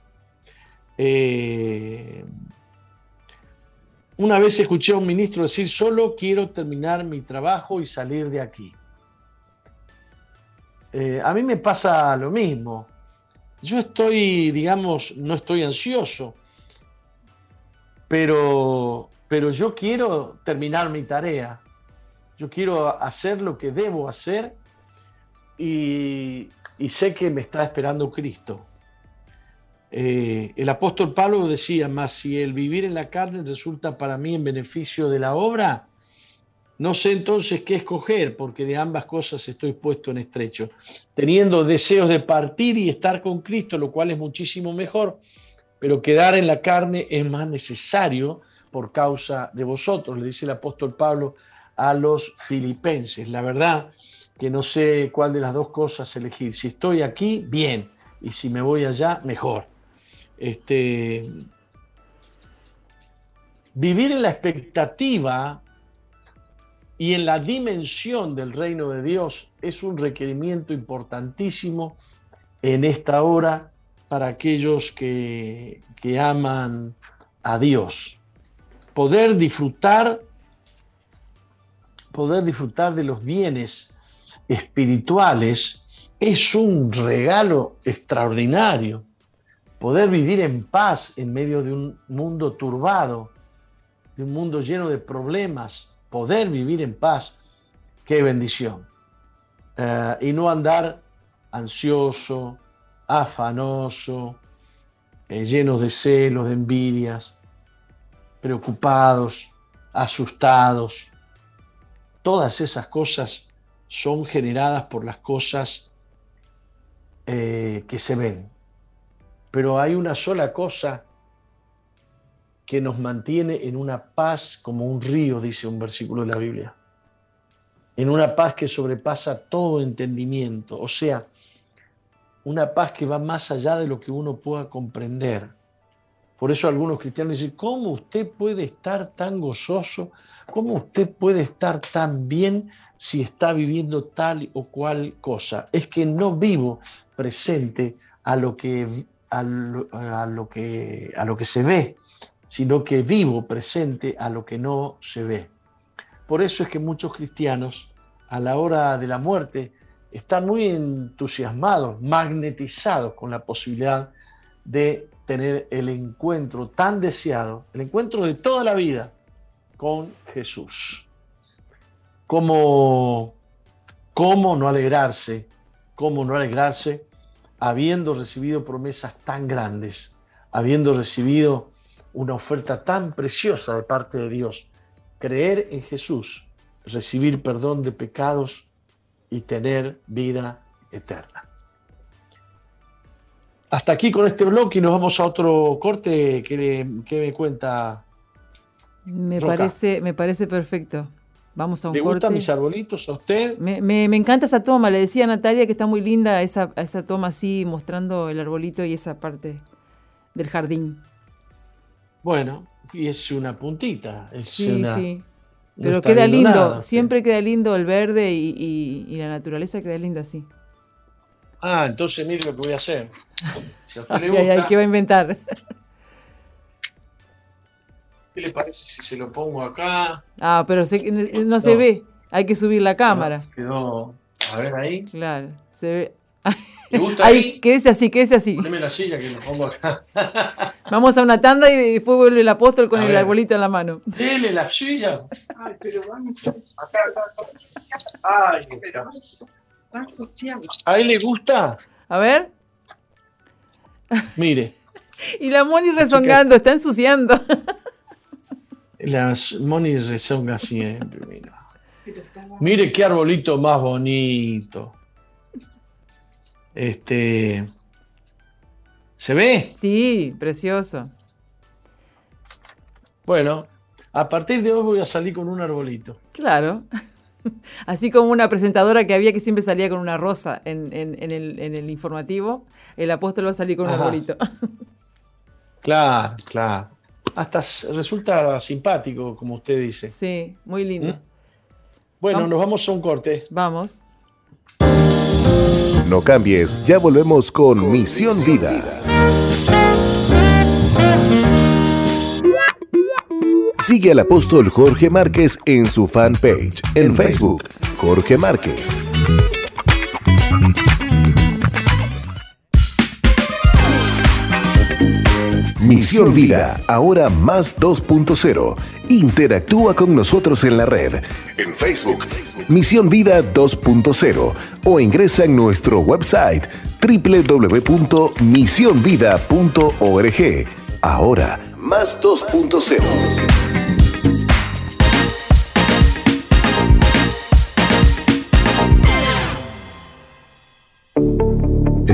Eh, una vez escuché a un ministro decir, solo quiero terminar mi trabajo y salir de aquí. Eh, a mí me pasa lo mismo. Yo estoy, digamos, no estoy ansioso, pero, pero yo quiero terminar mi tarea. Yo quiero hacer lo que debo hacer y, sé que me está esperando Cristo. Eh, el apóstol Pablo decía, más si el vivir en la carne resulta para mí en beneficio de la obra, no sé entonces qué escoger, porque de ambas cosas estoy puesto en estrecho, teniendo deseos de partir y estar con Cristo, lo cual es muchísimo mejor, pero quedar en la carne es más necesario por causa de vosotros, le dice el apóstol Pablo a los filipenses. La verdad que no sé cuál de las dos cosas elegir. Si estoy aquí, bien. Y si me voy allá, mejor. Este, vivir en la expectativa y en la dimensión del reino de Dios es un requerimiento importantísimo en esta hora para aquellos que, que aman a Dios. Poder disfrutar poder disfrutar de los bienes espirituales es un regalo extraordinario. poder vivir en paz en medio de un mundo turbado, de un mundo lleno de problemas, poder vivir en paz, qué bendición. Eh, y no andar ansioso, afanoso, eh, llenos de celos, de envidias, preocupados, asustados. Todas esas cosas son generadas por las cosas eh, que se ven. Pero hay una sola cosa que nos mantiene en una paz como un río, dice un versículo de la Biblia. En una paz que sobrepasa todo entendimiento. O sea, una paz que va más allá de lo que uno pueda comprender. Por eso algunos cristianos dicen, ¿cómo usted puede estar tan gozoso? ¿Cómo usted puede estar tan bien si está viviendo tal o cual cosa? Es que no vivo presente a lo que, a lo, que, a lo que se ve, sino que vivo presente a lo que no se ve. Por eso es que muchos cristianos a la hora de la muerte están muy entusiasmados, magnetizados con la posibilidad de tener el encuentro tan deseado, el encuentro de toda la vida con Jesús. ¿Cómo, cómo no alegrarse? ¿Cómo no alegrarse habiendo recibido promesas tan grandes, habiendo recibido una oferta tan preciosa de parte de Dios? Creer en Jesús, recibir perdón de pecados y tener vida eterna. Hasta aquí con este bloque y nos vamos a otro corte. ¿Qué, me cuenta? Me parece, me parece perfecto. Vamos a un ¿Le corte. gustan mis arbolitos a usted? Me, encanta esa toma. Le decía a Natalia que está muy linda esa, esa toma así, mostrando el arbolito y esa parte del jardín. Bueno, y es una puntita. sí, sí. Pero queda lindo, siempre queda lindo el verde y, la naturaleza queda linda así. Ah, entonces mire lo que voy a hacer. Si a usted le gusta, ¿Qué va a inventar? ¿Qué le parece si se lo pongo acá? Ah, pero no, se ve. Hay que subir la cámara. quedó. A ver ahí. Claro, se ve. ¿Le gusta ahí? Quédese así, quédese así. Poneme la silla que lo pongo acá. Vamos a una tanda y después vuelve el apóstol con el arbolito en la mano. Dele la silla. Ay, pero vamos. Acá, acá. Ay, pero. ¿A él le gusta? A ver. Mire. y la Moni rezongando, está ensuciando. la Moni rezonga siempre, mira. Mire qué arbolito más bonito. Este. ¿Se ve? Sí, precioso. Bueno, a partir de hoy voy a salir con un arbolito. Claro. Así como una presentadora que había que siempre salía con una rosa en, el, informativo, el apóstol va a salir con un arbolito. Claro, claro. Hasta resulta simpático, como usted dice. Sí, muy lindo. ¿Mm? Bueno, nos vamos a un corte. Vamos. No cambies, ya volvemos con, Misión, Vida. Sigue al apóstol Jorge Márquez en su fanpage en Facebook, Jorge Márquez. Misión Vida, ahora más 2.0. Interactúa con nosotros en la red, en Facebook, Misión Vida 2.0 o ingresa en nuestro website www.misionvida.org. Ahora, más 2.0.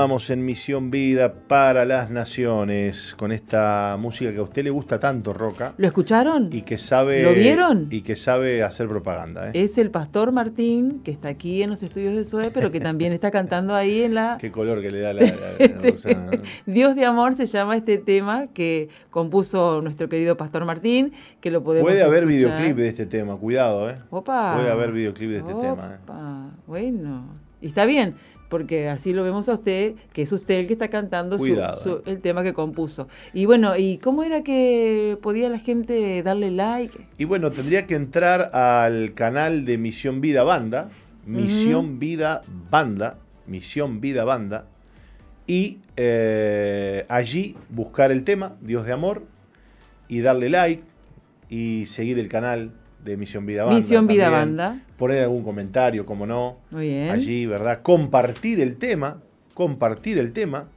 Continuamos en Misión Vida para las Naciones con esta música que a usted le gusta tanto, Roca. ¿Lo escucharon? Y que sabe. ¿Lo vieron? Y que sabe hacer propaganda. ¿eh? Es el pastor Martín, que está aquí en los estudios de SOE, pero que también está cantando ahí en la. Qué color que le da la. la, Dios de amor se llama este tema que compuso nuestro querido pastor Martín, que lo podemos. Puede haber escuchar. videoclip de este tema, cuidado, ¿eh? Opa. Puede haber videoclip de este Opa. tema. ¿eh? Bueno. Y está bien porque así lo vemos a usted, que es usted el que está cantando su, Cuidado, su- eh. el tema que compuso. Y bueno, ¿y cómo era que podía la gente darle like? Y bueno, tendría que entrar al canal de Misión Vida Banda, Misión Vida Banda, Misión Vida Banda, y eh, allí buscar el tema, Dios de Amor, y darle like, y seguir el canal de Misión Vida Banda. Misión Vida también, Banda. Poner algún comentario, como no, Muy bien. allí, ¿verdad? Compartir el tema, compartir el tema,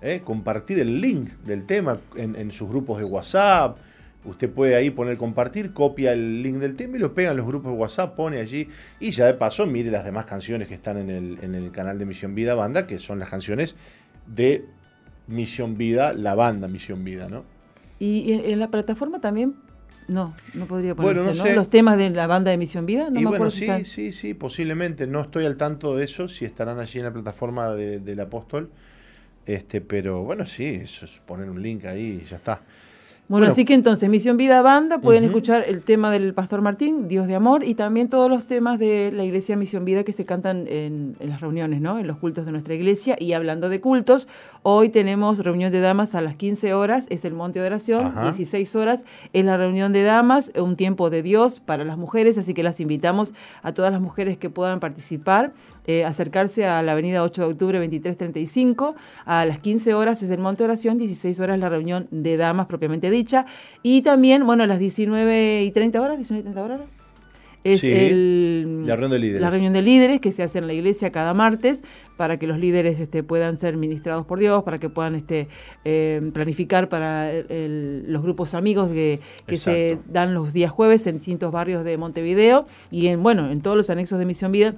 ¿eh? compartir el link del tema en, en sus grupos de WhatsApp. Usted puede ahí poner compartir, copia el link del tema y lo pega en los grupos de WhatsApp, pone allí y ya de paso mire las demás canciones que están en el, en el canal de Misión Vida Banda, que son las canciones de Misión Vida, la banda Misión Vida, ¿no? Y en, en la plataforma también, no, no podría ponerse, Bueno, no. Los temas de la banda de Misión Vida, no y me bueno, acuerdo si sí, están. sí, sí, posiblemente. No estoy al tanto de eso, si estarán allí en la plataforma de- del apóstol. Este, pero bueno, sí, eso es poner un link ahí y ya está. Bueno, Bueno. así que entonces, Misión Vida Banda, pueden escuchar el tema del Pastor Martín, Dios de Amor, y también todos los temas de la Iglesia Misión Vida que se cantan en, en las reuniones, ¿no? En los cultos de nuestra iglesia. Y hablando de cultos, hoy tenemos reunión de damas a las 15 horas, es el Monte de Oración, Ajá. 16 horas es la reunión de damas, un tiempo de Dios para las mujeres, así que las invitamos a todas las mujeres que puedan participar, eh, acercarse a la avenida 8 de octubre 2335, a las 15 horas es el Monte de Oración, 16 horas la reunión de damas propiamente dicha, y también, bueno, a las 19 y 30 horas, 19 y 30 horas, es Sí, el, la reunión de líderes. la reunión de líderes que se hace en la iglesia cada martes para que los líderes este, puedan ser ministrados por Dios, para que puedan este, eh, planificar para el- los grupos amigos que, que se dan los días jueves en distintos barrios de Montevideo y en, bueno, en todos los anexos de Misión Vida.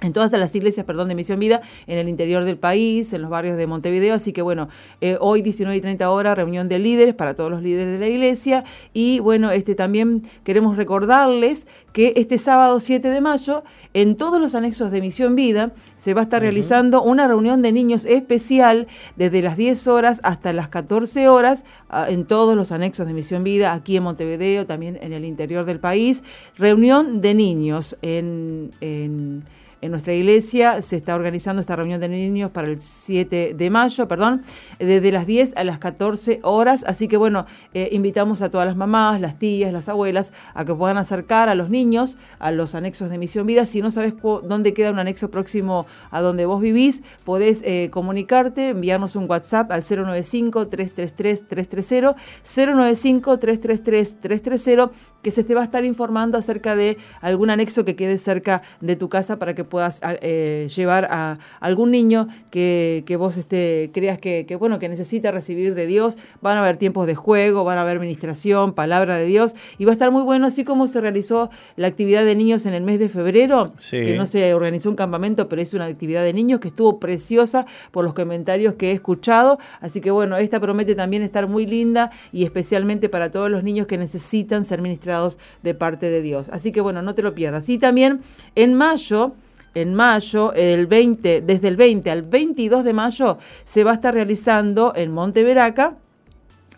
En todas las iglesias, perdón, de Misión Vida, en el interior del país, en los barrios de Montevideo. Así que bueno, eh, hoy 19 y 30 horas, reunión de líderes para todos los líderes de la iglesia. Y bueno, este también queremos recordarles que este sábado 7 de mayo, en todos los anexos de Misión Vida, se va a estar realizando una reunión de niños especial desde las 10 horas hasta las 14 horas ah, en todos los anexos de Misión Vida, aquí en Montevideo, también en el interior del país. Reunión de niños en- en en nuestra iglesia se está organizando esta reunión de niños para el 7 de mayo, perdón, desde las 10 a las 14 horas. Así que bueno, eh, invitamos a todas las mamás, las tías, las abuelas a que puedan acercar a los niños a los anexos de Misión Vida. Si no sabes dónde queda un anexo próximo a donde vos vivís, podés eh, comunicarte, enviarnos un WhatsApp al 095-333-330, 095-333-330, que se te va a estar informando acerca de algún anexo que quede cerca de tu casa para que puedas a- eh, llevar a algún niño que, que vos este, creas que, que, bueno, que necesita recibir de Dios. Van a haber tiempos de juego, van a haber ministración, palabra de Dios, y va a estar muy bueno, así como se realizó la actividad de niños en el mes de febrero, Sí. que no se organizó un campamento, pero es una actividad de niños que estuvo preciosa por los comentarios que he escuchado. Así que bueno, esta promete también estar muy linda y especialmente para todos los niños que necesitan ser ministrados de parte de Dios. Así que bueno, no te lo pierdas. Y también en mayo en mayo, el 20, desde el 20 al 22 de mayo, se va a estar realizando en Monte Veraca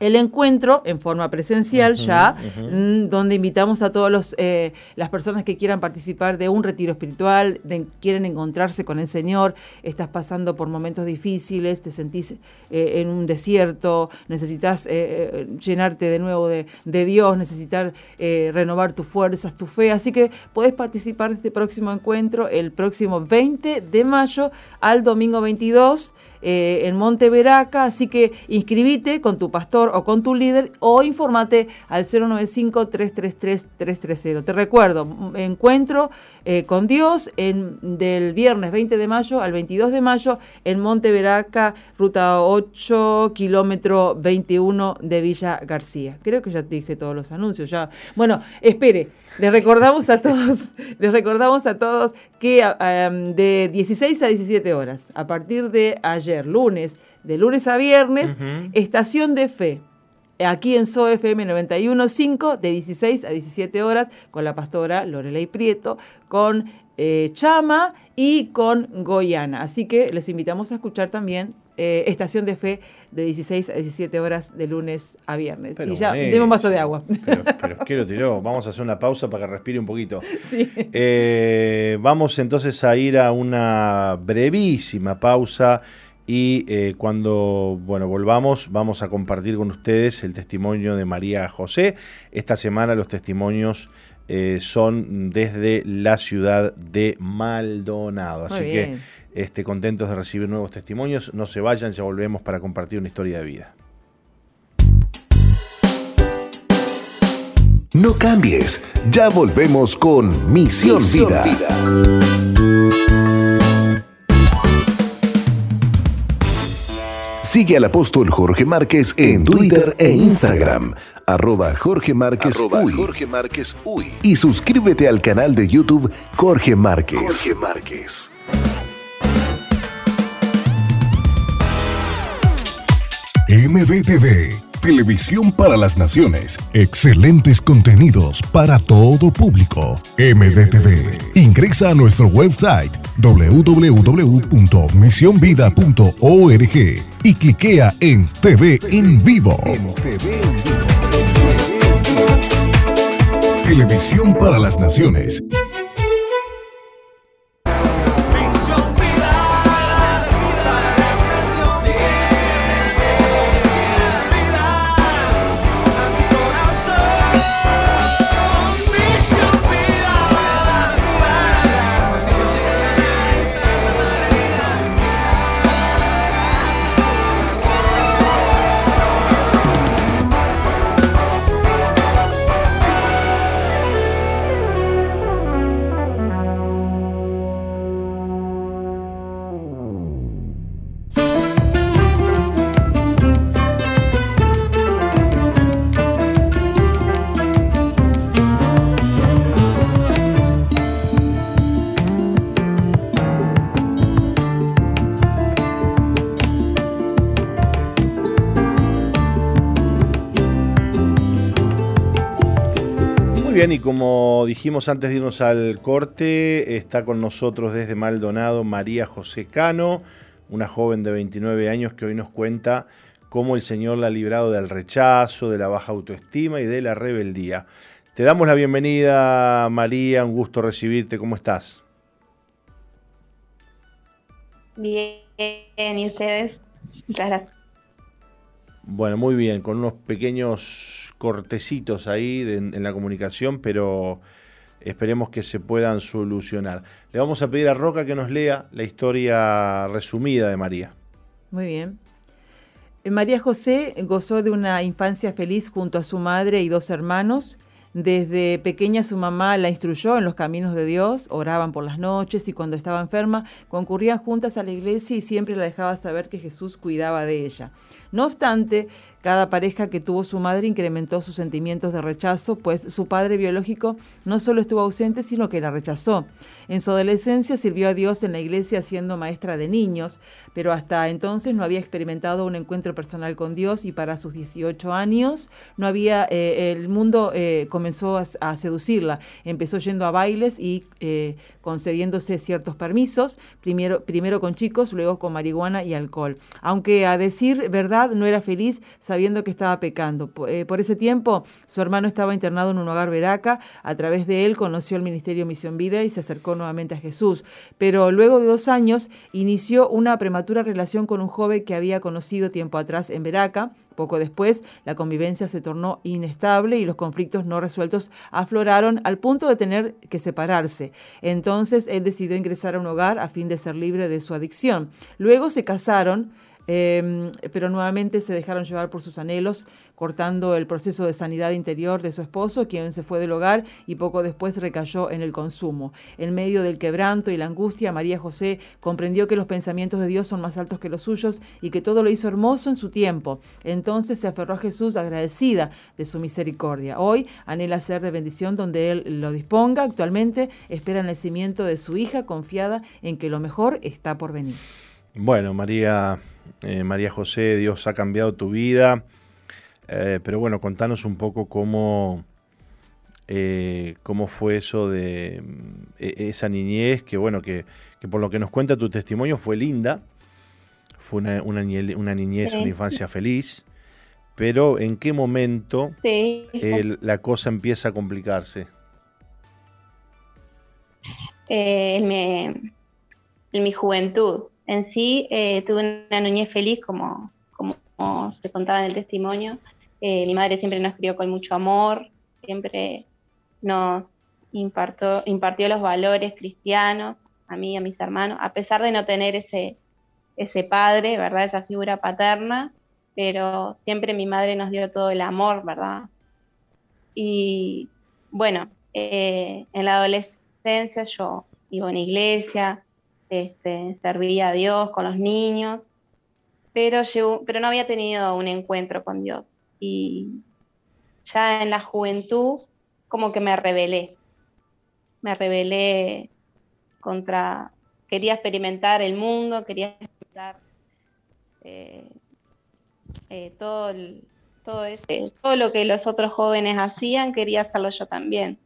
el encuentro en forma presencial ya, mm, donde invitamos a todas las personas que quieran participar de un retiro espiritual, de- quieren encontrarse con el Señor, estás pasando por momentos difíciles, te sentís eh, en un desierto, necesitas eh, eh, llenarte de nuevo de, de Dios, necesitar eh, renovar tus fuerzas, tu fe. Así que podés participar de este próximo encuentro el próximo 20 de mayo al domingo 22 eh, en Monte Veraca, así que inscribite con tu pastor o con tu líder o informate al 095-333-330. Te recuerdo, encuentro eh, con Dios en, del viernes 20 de mayo al 22 de mayo en Monte Veraca, ruta 8, kilómetro 21 de Villa García. Creo que ya te dije todos los anuncios. ya Bueno, espere, Les recordamos a todos, les recordamos a todos que um, de 16 a 17 horas, a partir de ayer, lunes, de lunes a viernes, Estación de Fe, aquí en SOFM 91.5 de 16 a 17 horas con la pastora Lorelei Prieto, con eh, Chama y con Goyana. Así que les invitamos a escuchar también eh, Estación de Fe de 16 a 17 horas de lunes a viernes. y ya, demos un vaso de agua. Pero, pero ¿qué lo tiró? Vamos a hacer una pausa para que respire un poquito. Eh, vamos entonces a ir a una brevísima pausa. Y cuando bueno, volvamos, vamos a compartir con ustedes el testimonio de María José. Esta semana los testimonios eh, son desde la ciudad de Maldonado. Así que este, contentos de recibir nuevos testimonios. No se vayan, ya volvemos para compartir una historia de vida. No cambies, ya volvemos con Misión, vida. Sigue al apóstol Jorge Márquez en Twitter e Instagram arroba Jorge Márquez, Jorge Márquez Uy. Y suscríbete al canal de YouTube Jorge Márquez. Jorge Márquez. MBTV, Televisión para las Naciones. Excelentes contenidos para todo público. MBTV. Ingresa a nuestro website www.misionvida.org y cliquea en TV en vivo. Televisión para las Naciones. Y como dijimos antes de irnos al corte, está con nosotros desde Maldonado María José Cano, una joven de 29 años que hoy nos cuenta cómo el Señor la ha librado del rechazo, de la baja autoestima y de la rebeldía. Te damos la bienvenida, María, un gusto recibirte, ¿cómo estás? Bien, ¿y ustedes? Muchas gracias. Bueno, muy bien, con unos pequeños cortecitos ahí en la comunicación, pero esperemos que se puedan solucionar. Le vamos a pedir a Roca que nos lea la historia resumida de María. Muy bien. Eh, María José gozó de una infancia feliz junto a su madre y dos hermanos. Desde pequeña su mamá la instruyó en los caminos de Dios, oraban por las noches y cuando estaba enferma concurrían juntas a la iglesia y siempre la dejaba saber que Jesús cuidaba de ella. No obstante, cada pareja que tuvo su madre incrementó sus sentimientos de rechazo, pues su padre biológico no solo estuvo ausente, sino que la rechazó. En su adolescencia sirvió a Dios en la iglesia siendo maestra de niños, pero hasta entonces no había experimentado un encuentro personal con Dios y para sus 18 años no había, eh, el mundo eh, comenzó a, seducirla. Empezó yendo a bailes y eh, concediéndose ciertos permisos, primero, primero con chicos, luego con marihuana y alcohol. Aunque a decir verdad no era feliz sabiendo que estaba pecando. Eh, por ese tiempo su hermano estaba internado en un hogar veraca, a través de él conoció el Ministerio Misión Vida y se acercó nuevamente a Jesús. Pero luego de dos años inició una prematura relación con un joven que había conocido tiempo atrás en Veraca, poco después, la convivencia se tornó inestable y los conflictos no resueltos afloraron al punto de tener que separarse. Entonces, él decidió ingresar a un hogar a fin de ser libre de su adicción. Luego se casaron Em, pero nuevamente se dejaron llevar por sus anhelos, cortando el proceso de sanidad interior de su esposo, quien se fue del hogar y poco después recayó en el consumo. En medio del quebranto y la angustia, María José comprendió que los pensamientos de Dios son más altos que los suyos y que todo lo hizo hermoso en su tiempo. Entonces se aferró a Jesús agradecida de su misericordia. Hoy anhela ser de bendición donde Él lo disponga. Actualmente espera el nacimiento de su hija confiada en que lo mejor está por venir. Bueno, María, eh, María José, Dios ha cambiado tu vida. Eh, pero bueno, contanos un poco cómo, eh, cómo fue eso de e, esa niñez, que bueno, que, por lo que nos cuenta tu testimonio fue linda, fue una, una, niñez, una infancia feliz, pero ¿en qué momento la cosa empieza a complicarse? En, mi, juventud. En sí, tuve una niñez feliz, como, se contaba en el testimonio. Eh, mi madre siempre nos crió con mucho amor, siempre nos impartió, los valores cristianos, a mí y a mis hermanos, a pesar de no tener ese, ese padre, ¿verdad? Esa figura paterna, pero siempre mi madre nos dio todo el amor, ¿verdad? Y bueno, eh, en la adolescencia yo iba a una iglesia, este, servía a Dios con los niños, pero, pero no había tenido un encuentro con Dios y ya en la juventud como que me rebelé. Me rebelé contra, quería experimentar el mundo, quería experimentar eh, eh, todo, todo, ese, todo lo que los otros jóvenes hacían, quería hacerlo yo también.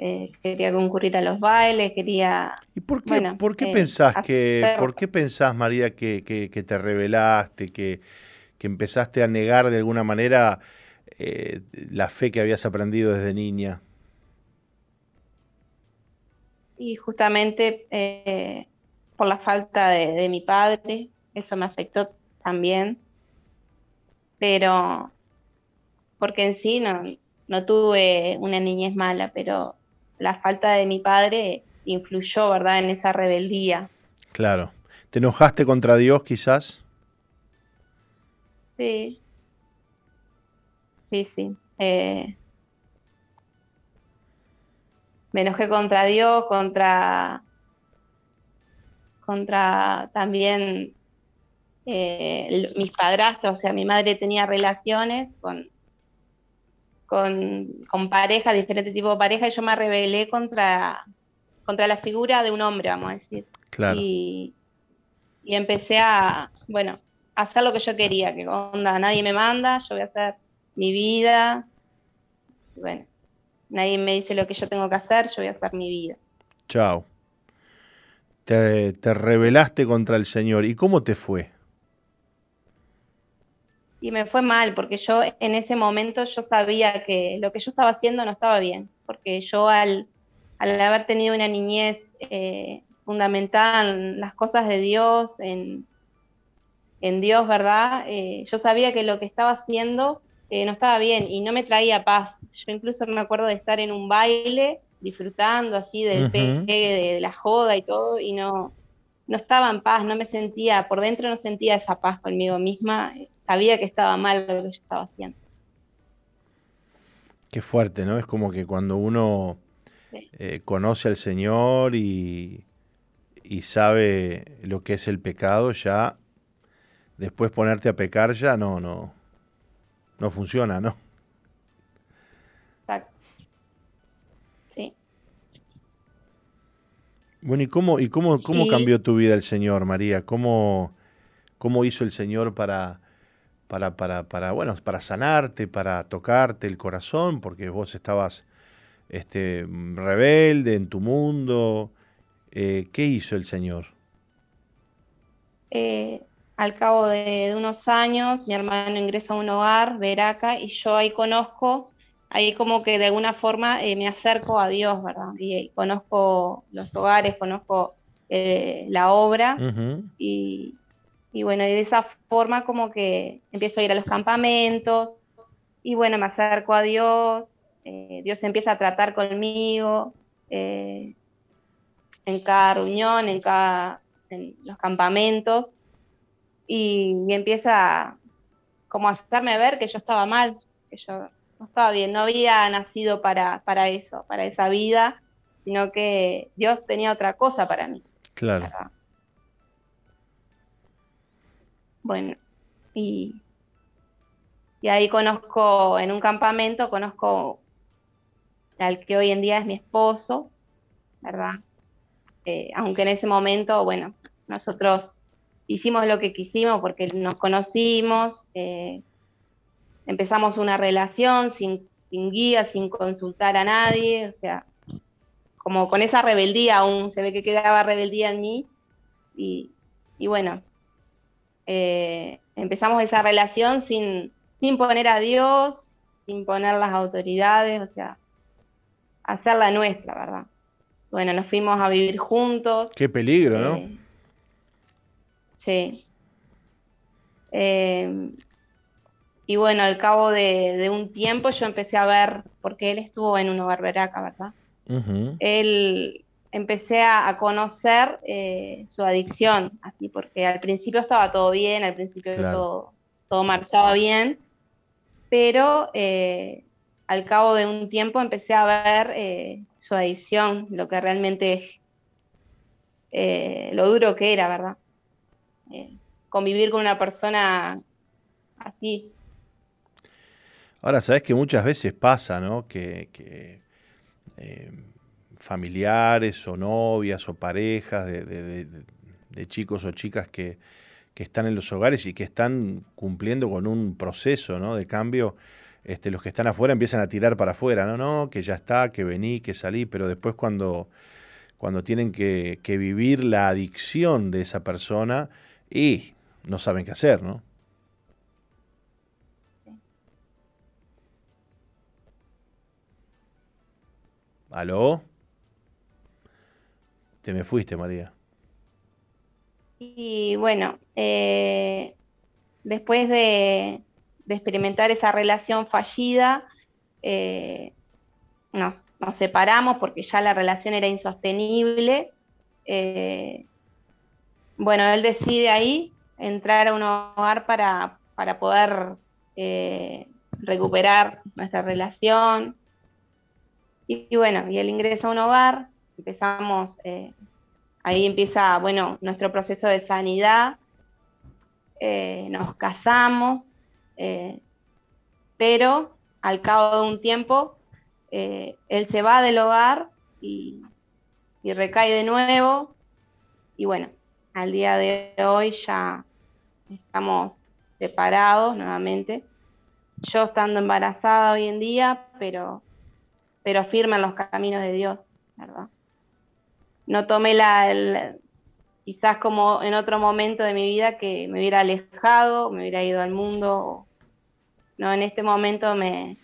Eh, quería concurrir a los bailes, quería... ¿Y por qué, ¿por qué pensás que, por qué pensás, María, que, que te rebelaste, que, que empezaste a negar de alguna manera eh, la fe que habías aprendido desde niña? Y justamente eh, por la falta de, mi padre, eso me afectó también, pero porque en sí no, no tuve una niñez mala, pero la falta de mi padre influyó, ¿verdad?, en esa rebeldía. Claro. ¿Te enojaste contra Dios quizás? Sí. Sí, sí. Eh, me enojé contra Dios, contra, contra también eh, mis padrastros, o sea, mi madre tenía relaciones con, con, con parejas, diferentes tipos de parejas, y yo me rebelé contra, contra la figura de un hombre, vamos a decir. Claro. Y, y empecé a, bueno, hacer lo que yo quería, que onda, nadie me manda, yo voy a hacer mi vida. Bueno, nadie me dice lo que yo tengo que hacer, yo voy a hacer mi vida. Chao. Te, te rebelaste contra el Señor. ¿Y cómo te fue? Y me fue mal, porque yo en ese momento yo sabía que lo que yo estaba haciendo no estaba bien, porque yo al, al haber tenido una niñez eh, fundamental en las cosas de Dios, en, en Dios, ¿verdad? Eh, yo sabía que lo que estaba haciendo eh, no estaba bien y no me traía paz. Yo incluso me acuerdo de estar en un baile disfrutando así del pegue, de, la joda y todo, y no, no estaba en paz, no me sentía, por dentro no sentía esa paz conmigo misma, sabía que estaba mal lo que yo estaba haciendo. Qué fuerte, ¿no? Es como que cuando uno eh, conoce al Señor y, y sabe lo que es el pecado, ya después ponerte a pecar ya no, no, no funciona, ¿no? Bueno, ¿y cómo, y cómo, cómo cambió tu vida el Señor, María? ¿Cómo, cómo hizo el Señor para, para, para, para, bueno, para sanarte, para tocarte el corazón? Porque vos estabas este, rebelde en tu mundo. Eh, ¿Qué hizo el Señor? Eh, al cabo de, unos años, mi hermano ingresa a un hogar, Veraca, y yo ahí conozco, ahí como que de alguna forma eh, me acerco a Dios, ¿verdad? Y, conozco los hogares, conozco eh, la obra, y, bueno, y de esa forma como que empiezo a ir a los campamentos, y bueno, me acerco a Dios, eh, Dios empieza a tratar conmigo, en cada reunión, en cada en los campamentos, y, empieza como a hacerme ver que yo estaba mal, que yo no estaba bien, no había nacido para, para eso, para esa vida, sino que Dios tenía otra cosa para mí. Claro. Bueno, y, y ahí conozco, en un campamento, conozco al que hoy en día es mi esposo, ¿verdad? Eh, aunque en ese momento, bueno, nosotros hicimos lo que quisimos porque nos conocimos, eh, empezamos una relación sin, guía, sin consultar a nadie, o sea, como con esa rebeldía aún, se ve que quedaba rebeldía en mí, y, bueno, eh, empezamos esa relación sin, sin poner a Dios, sin poner las autoridades, o sea, hacerla nuestra, ¿verdad? Bueno, nos fuimos a vivir juntos. Qué peligro, ¿no? Eh, sí. Eh, y bueno, al cabo de, un tiempo yo empecé a ver, porque él estuvo en un hogar veraca, ¿verdad? Él empecé a, conocer eh, su adicción, así, porque al principio estaba todo bien, al principio todo, todo marchaba bien, pero al cabo de un tiempo empecé a ver eh, su adicción, lo que realmente es, eh, lo duro que era, ¿verdad? Eh, convivir con una persona así. Ahora, sabes que muchas veces pasa, ¿no? Que, familiares o novias o parejas de, chicos o chicas que, que, están en los hogares y que están cumpliendo con un proceso ¿no? de cambio, este, los que están afuera empiezan a tirar para afuera, no, no, que ya está, que vení, que salí, pero después cuando, cuando tienen que, vivir la adicción de esa persona y no saben qué hacer, ¿no? ¿Aló? Te me fuiste, María. Y bueno, eh, después de, experimentar esa relación fallida, eh, nos, separamos porque ya la relación era insostenible. Eh, bueno, él decide ahí entrar a un hogar para, poder eh, recuperar nuestra relación. Y, bueno, y él ingresa a un hogar, empezamos, ahí empieza, bueno, nuestro proceso de sanidad, nos casamos, eh, pero al cabo de un tiempo, eh, él se va del hogar y, recae de nuevo. Y bueno, al día de hoy ya estamos separados nuevamente. Yo estando embarazada hoy en día, pero, pero firme en los caminos de Dios, ¿verdad? No tomé la, quizás como en otro momento de mi vida que me hubiera alejado, me hubiera ido al mundo ¿no? En este momento me,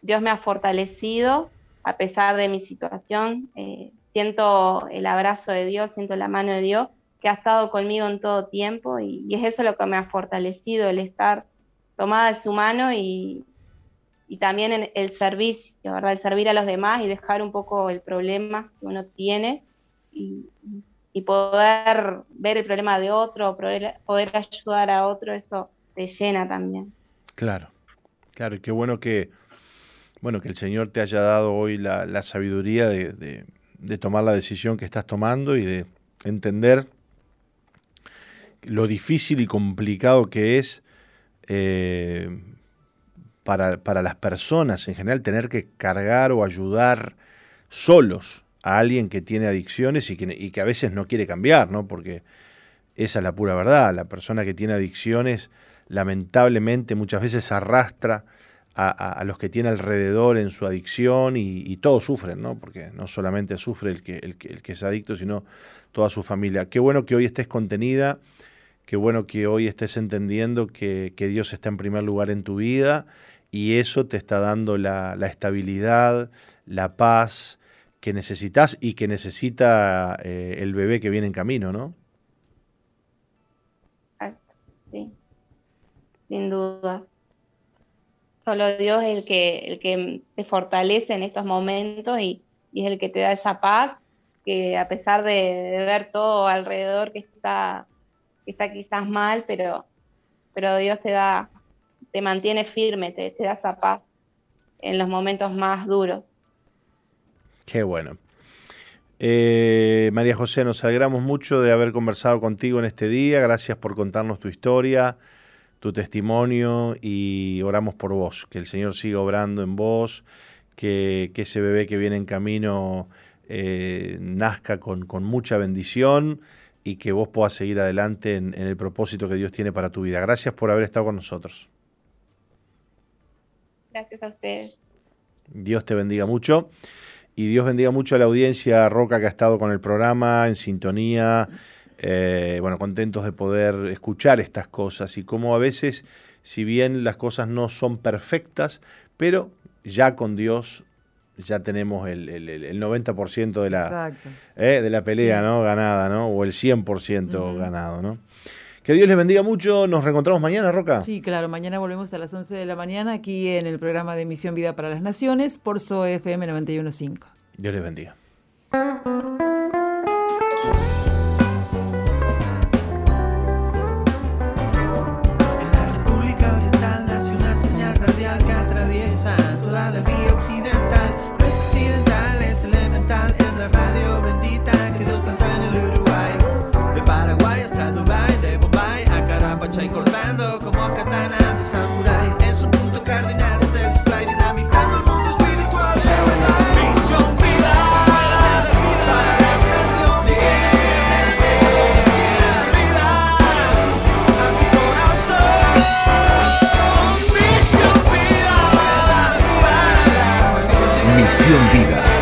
Dios me ha fortalecido a pesar de mi situación. Eh, siento el abrazo de Dios, siento la mano de Dios que ha estado conmigo en todo tiempo y, es eso lo que me ha fortalecido, el estar tomada de su mano y, también en el servicio, ¿verdad? El servir a los demás y dejar un poco el problema que uno tiene y, poder ver el problema de otro, poder, poder ayudar a otro, eso te llena también. Claro, claro, y qué bueno que, bueno, que el Señor te haya dado hoy la, sabiduría de, tomar la decisión que estás tomando y de entender lo difícil y complicado que es eh, para, las personas en general tener que cargar o ayudar solos a alguien que tiene adicciones y que, y que a veces no quiere cambiar, ¿no? Porque esa es la pura verdad. La persona que tiene adicciones lamentablemente muchas veces arrastra a, los que tiene alrededor en su adicción y, todos sufren, ¿no? Porque no solamente sufre el que, el, que, es adicto, sino toda su familia. Qué bueno que hoy estés contenida, qué bueno que hoy estés entendiendo que, Dios está en primer lugar en tu vida y eso te está dando la, estabilidad, la paz que necesitas y que necesita eh, el bebé que viene en camino, ¿no? sin duda. Solo Dios es el que te fortalece en estos momentos y, es el que te da esa paz, que a pesar de, ver todo alrededor que está, está quizás mal, pero, pero Dios te da, te mantiene firme, te, te da esa paz en los momentos más duros. Qué bueno. Eh, María José, nos alegramos mucho de haber conversado contigo en este día. Gracias por contarnos tu historia, tu testimonio y oramos por vos. Que el Señor siga obrando en vos, que, ese bebé que viene en camino eh, nazca con, mucha bendición y que vos puedas seguir adelante en, en el propósito que Dios tiene para tu vida. Gracias por haber estado con nosotros. Gracias a ustedes. Dios te bendiga mucho. Y Dios bendiga mucho a la audiencia Roca que ha estado con el programa, en sintonía, eh, bueno, contentos de poder escuchar estas cosas y cómo a veces, si bien las cosas no son perfectas, pero ya con Dios ya tenemos el, 90% de la, eh, de la pelea ¿no? ganada, ¿no? o el 100% ganado. ¿no? Que Dios les bendiga mucho. Nos reencontramos mañana, Roca. Sí, claro. Mañana volvemos a las 11 de la mañana aquí en el programa de Misión Vida para las Naciones por SOFM 91.5. Dios les bendiga.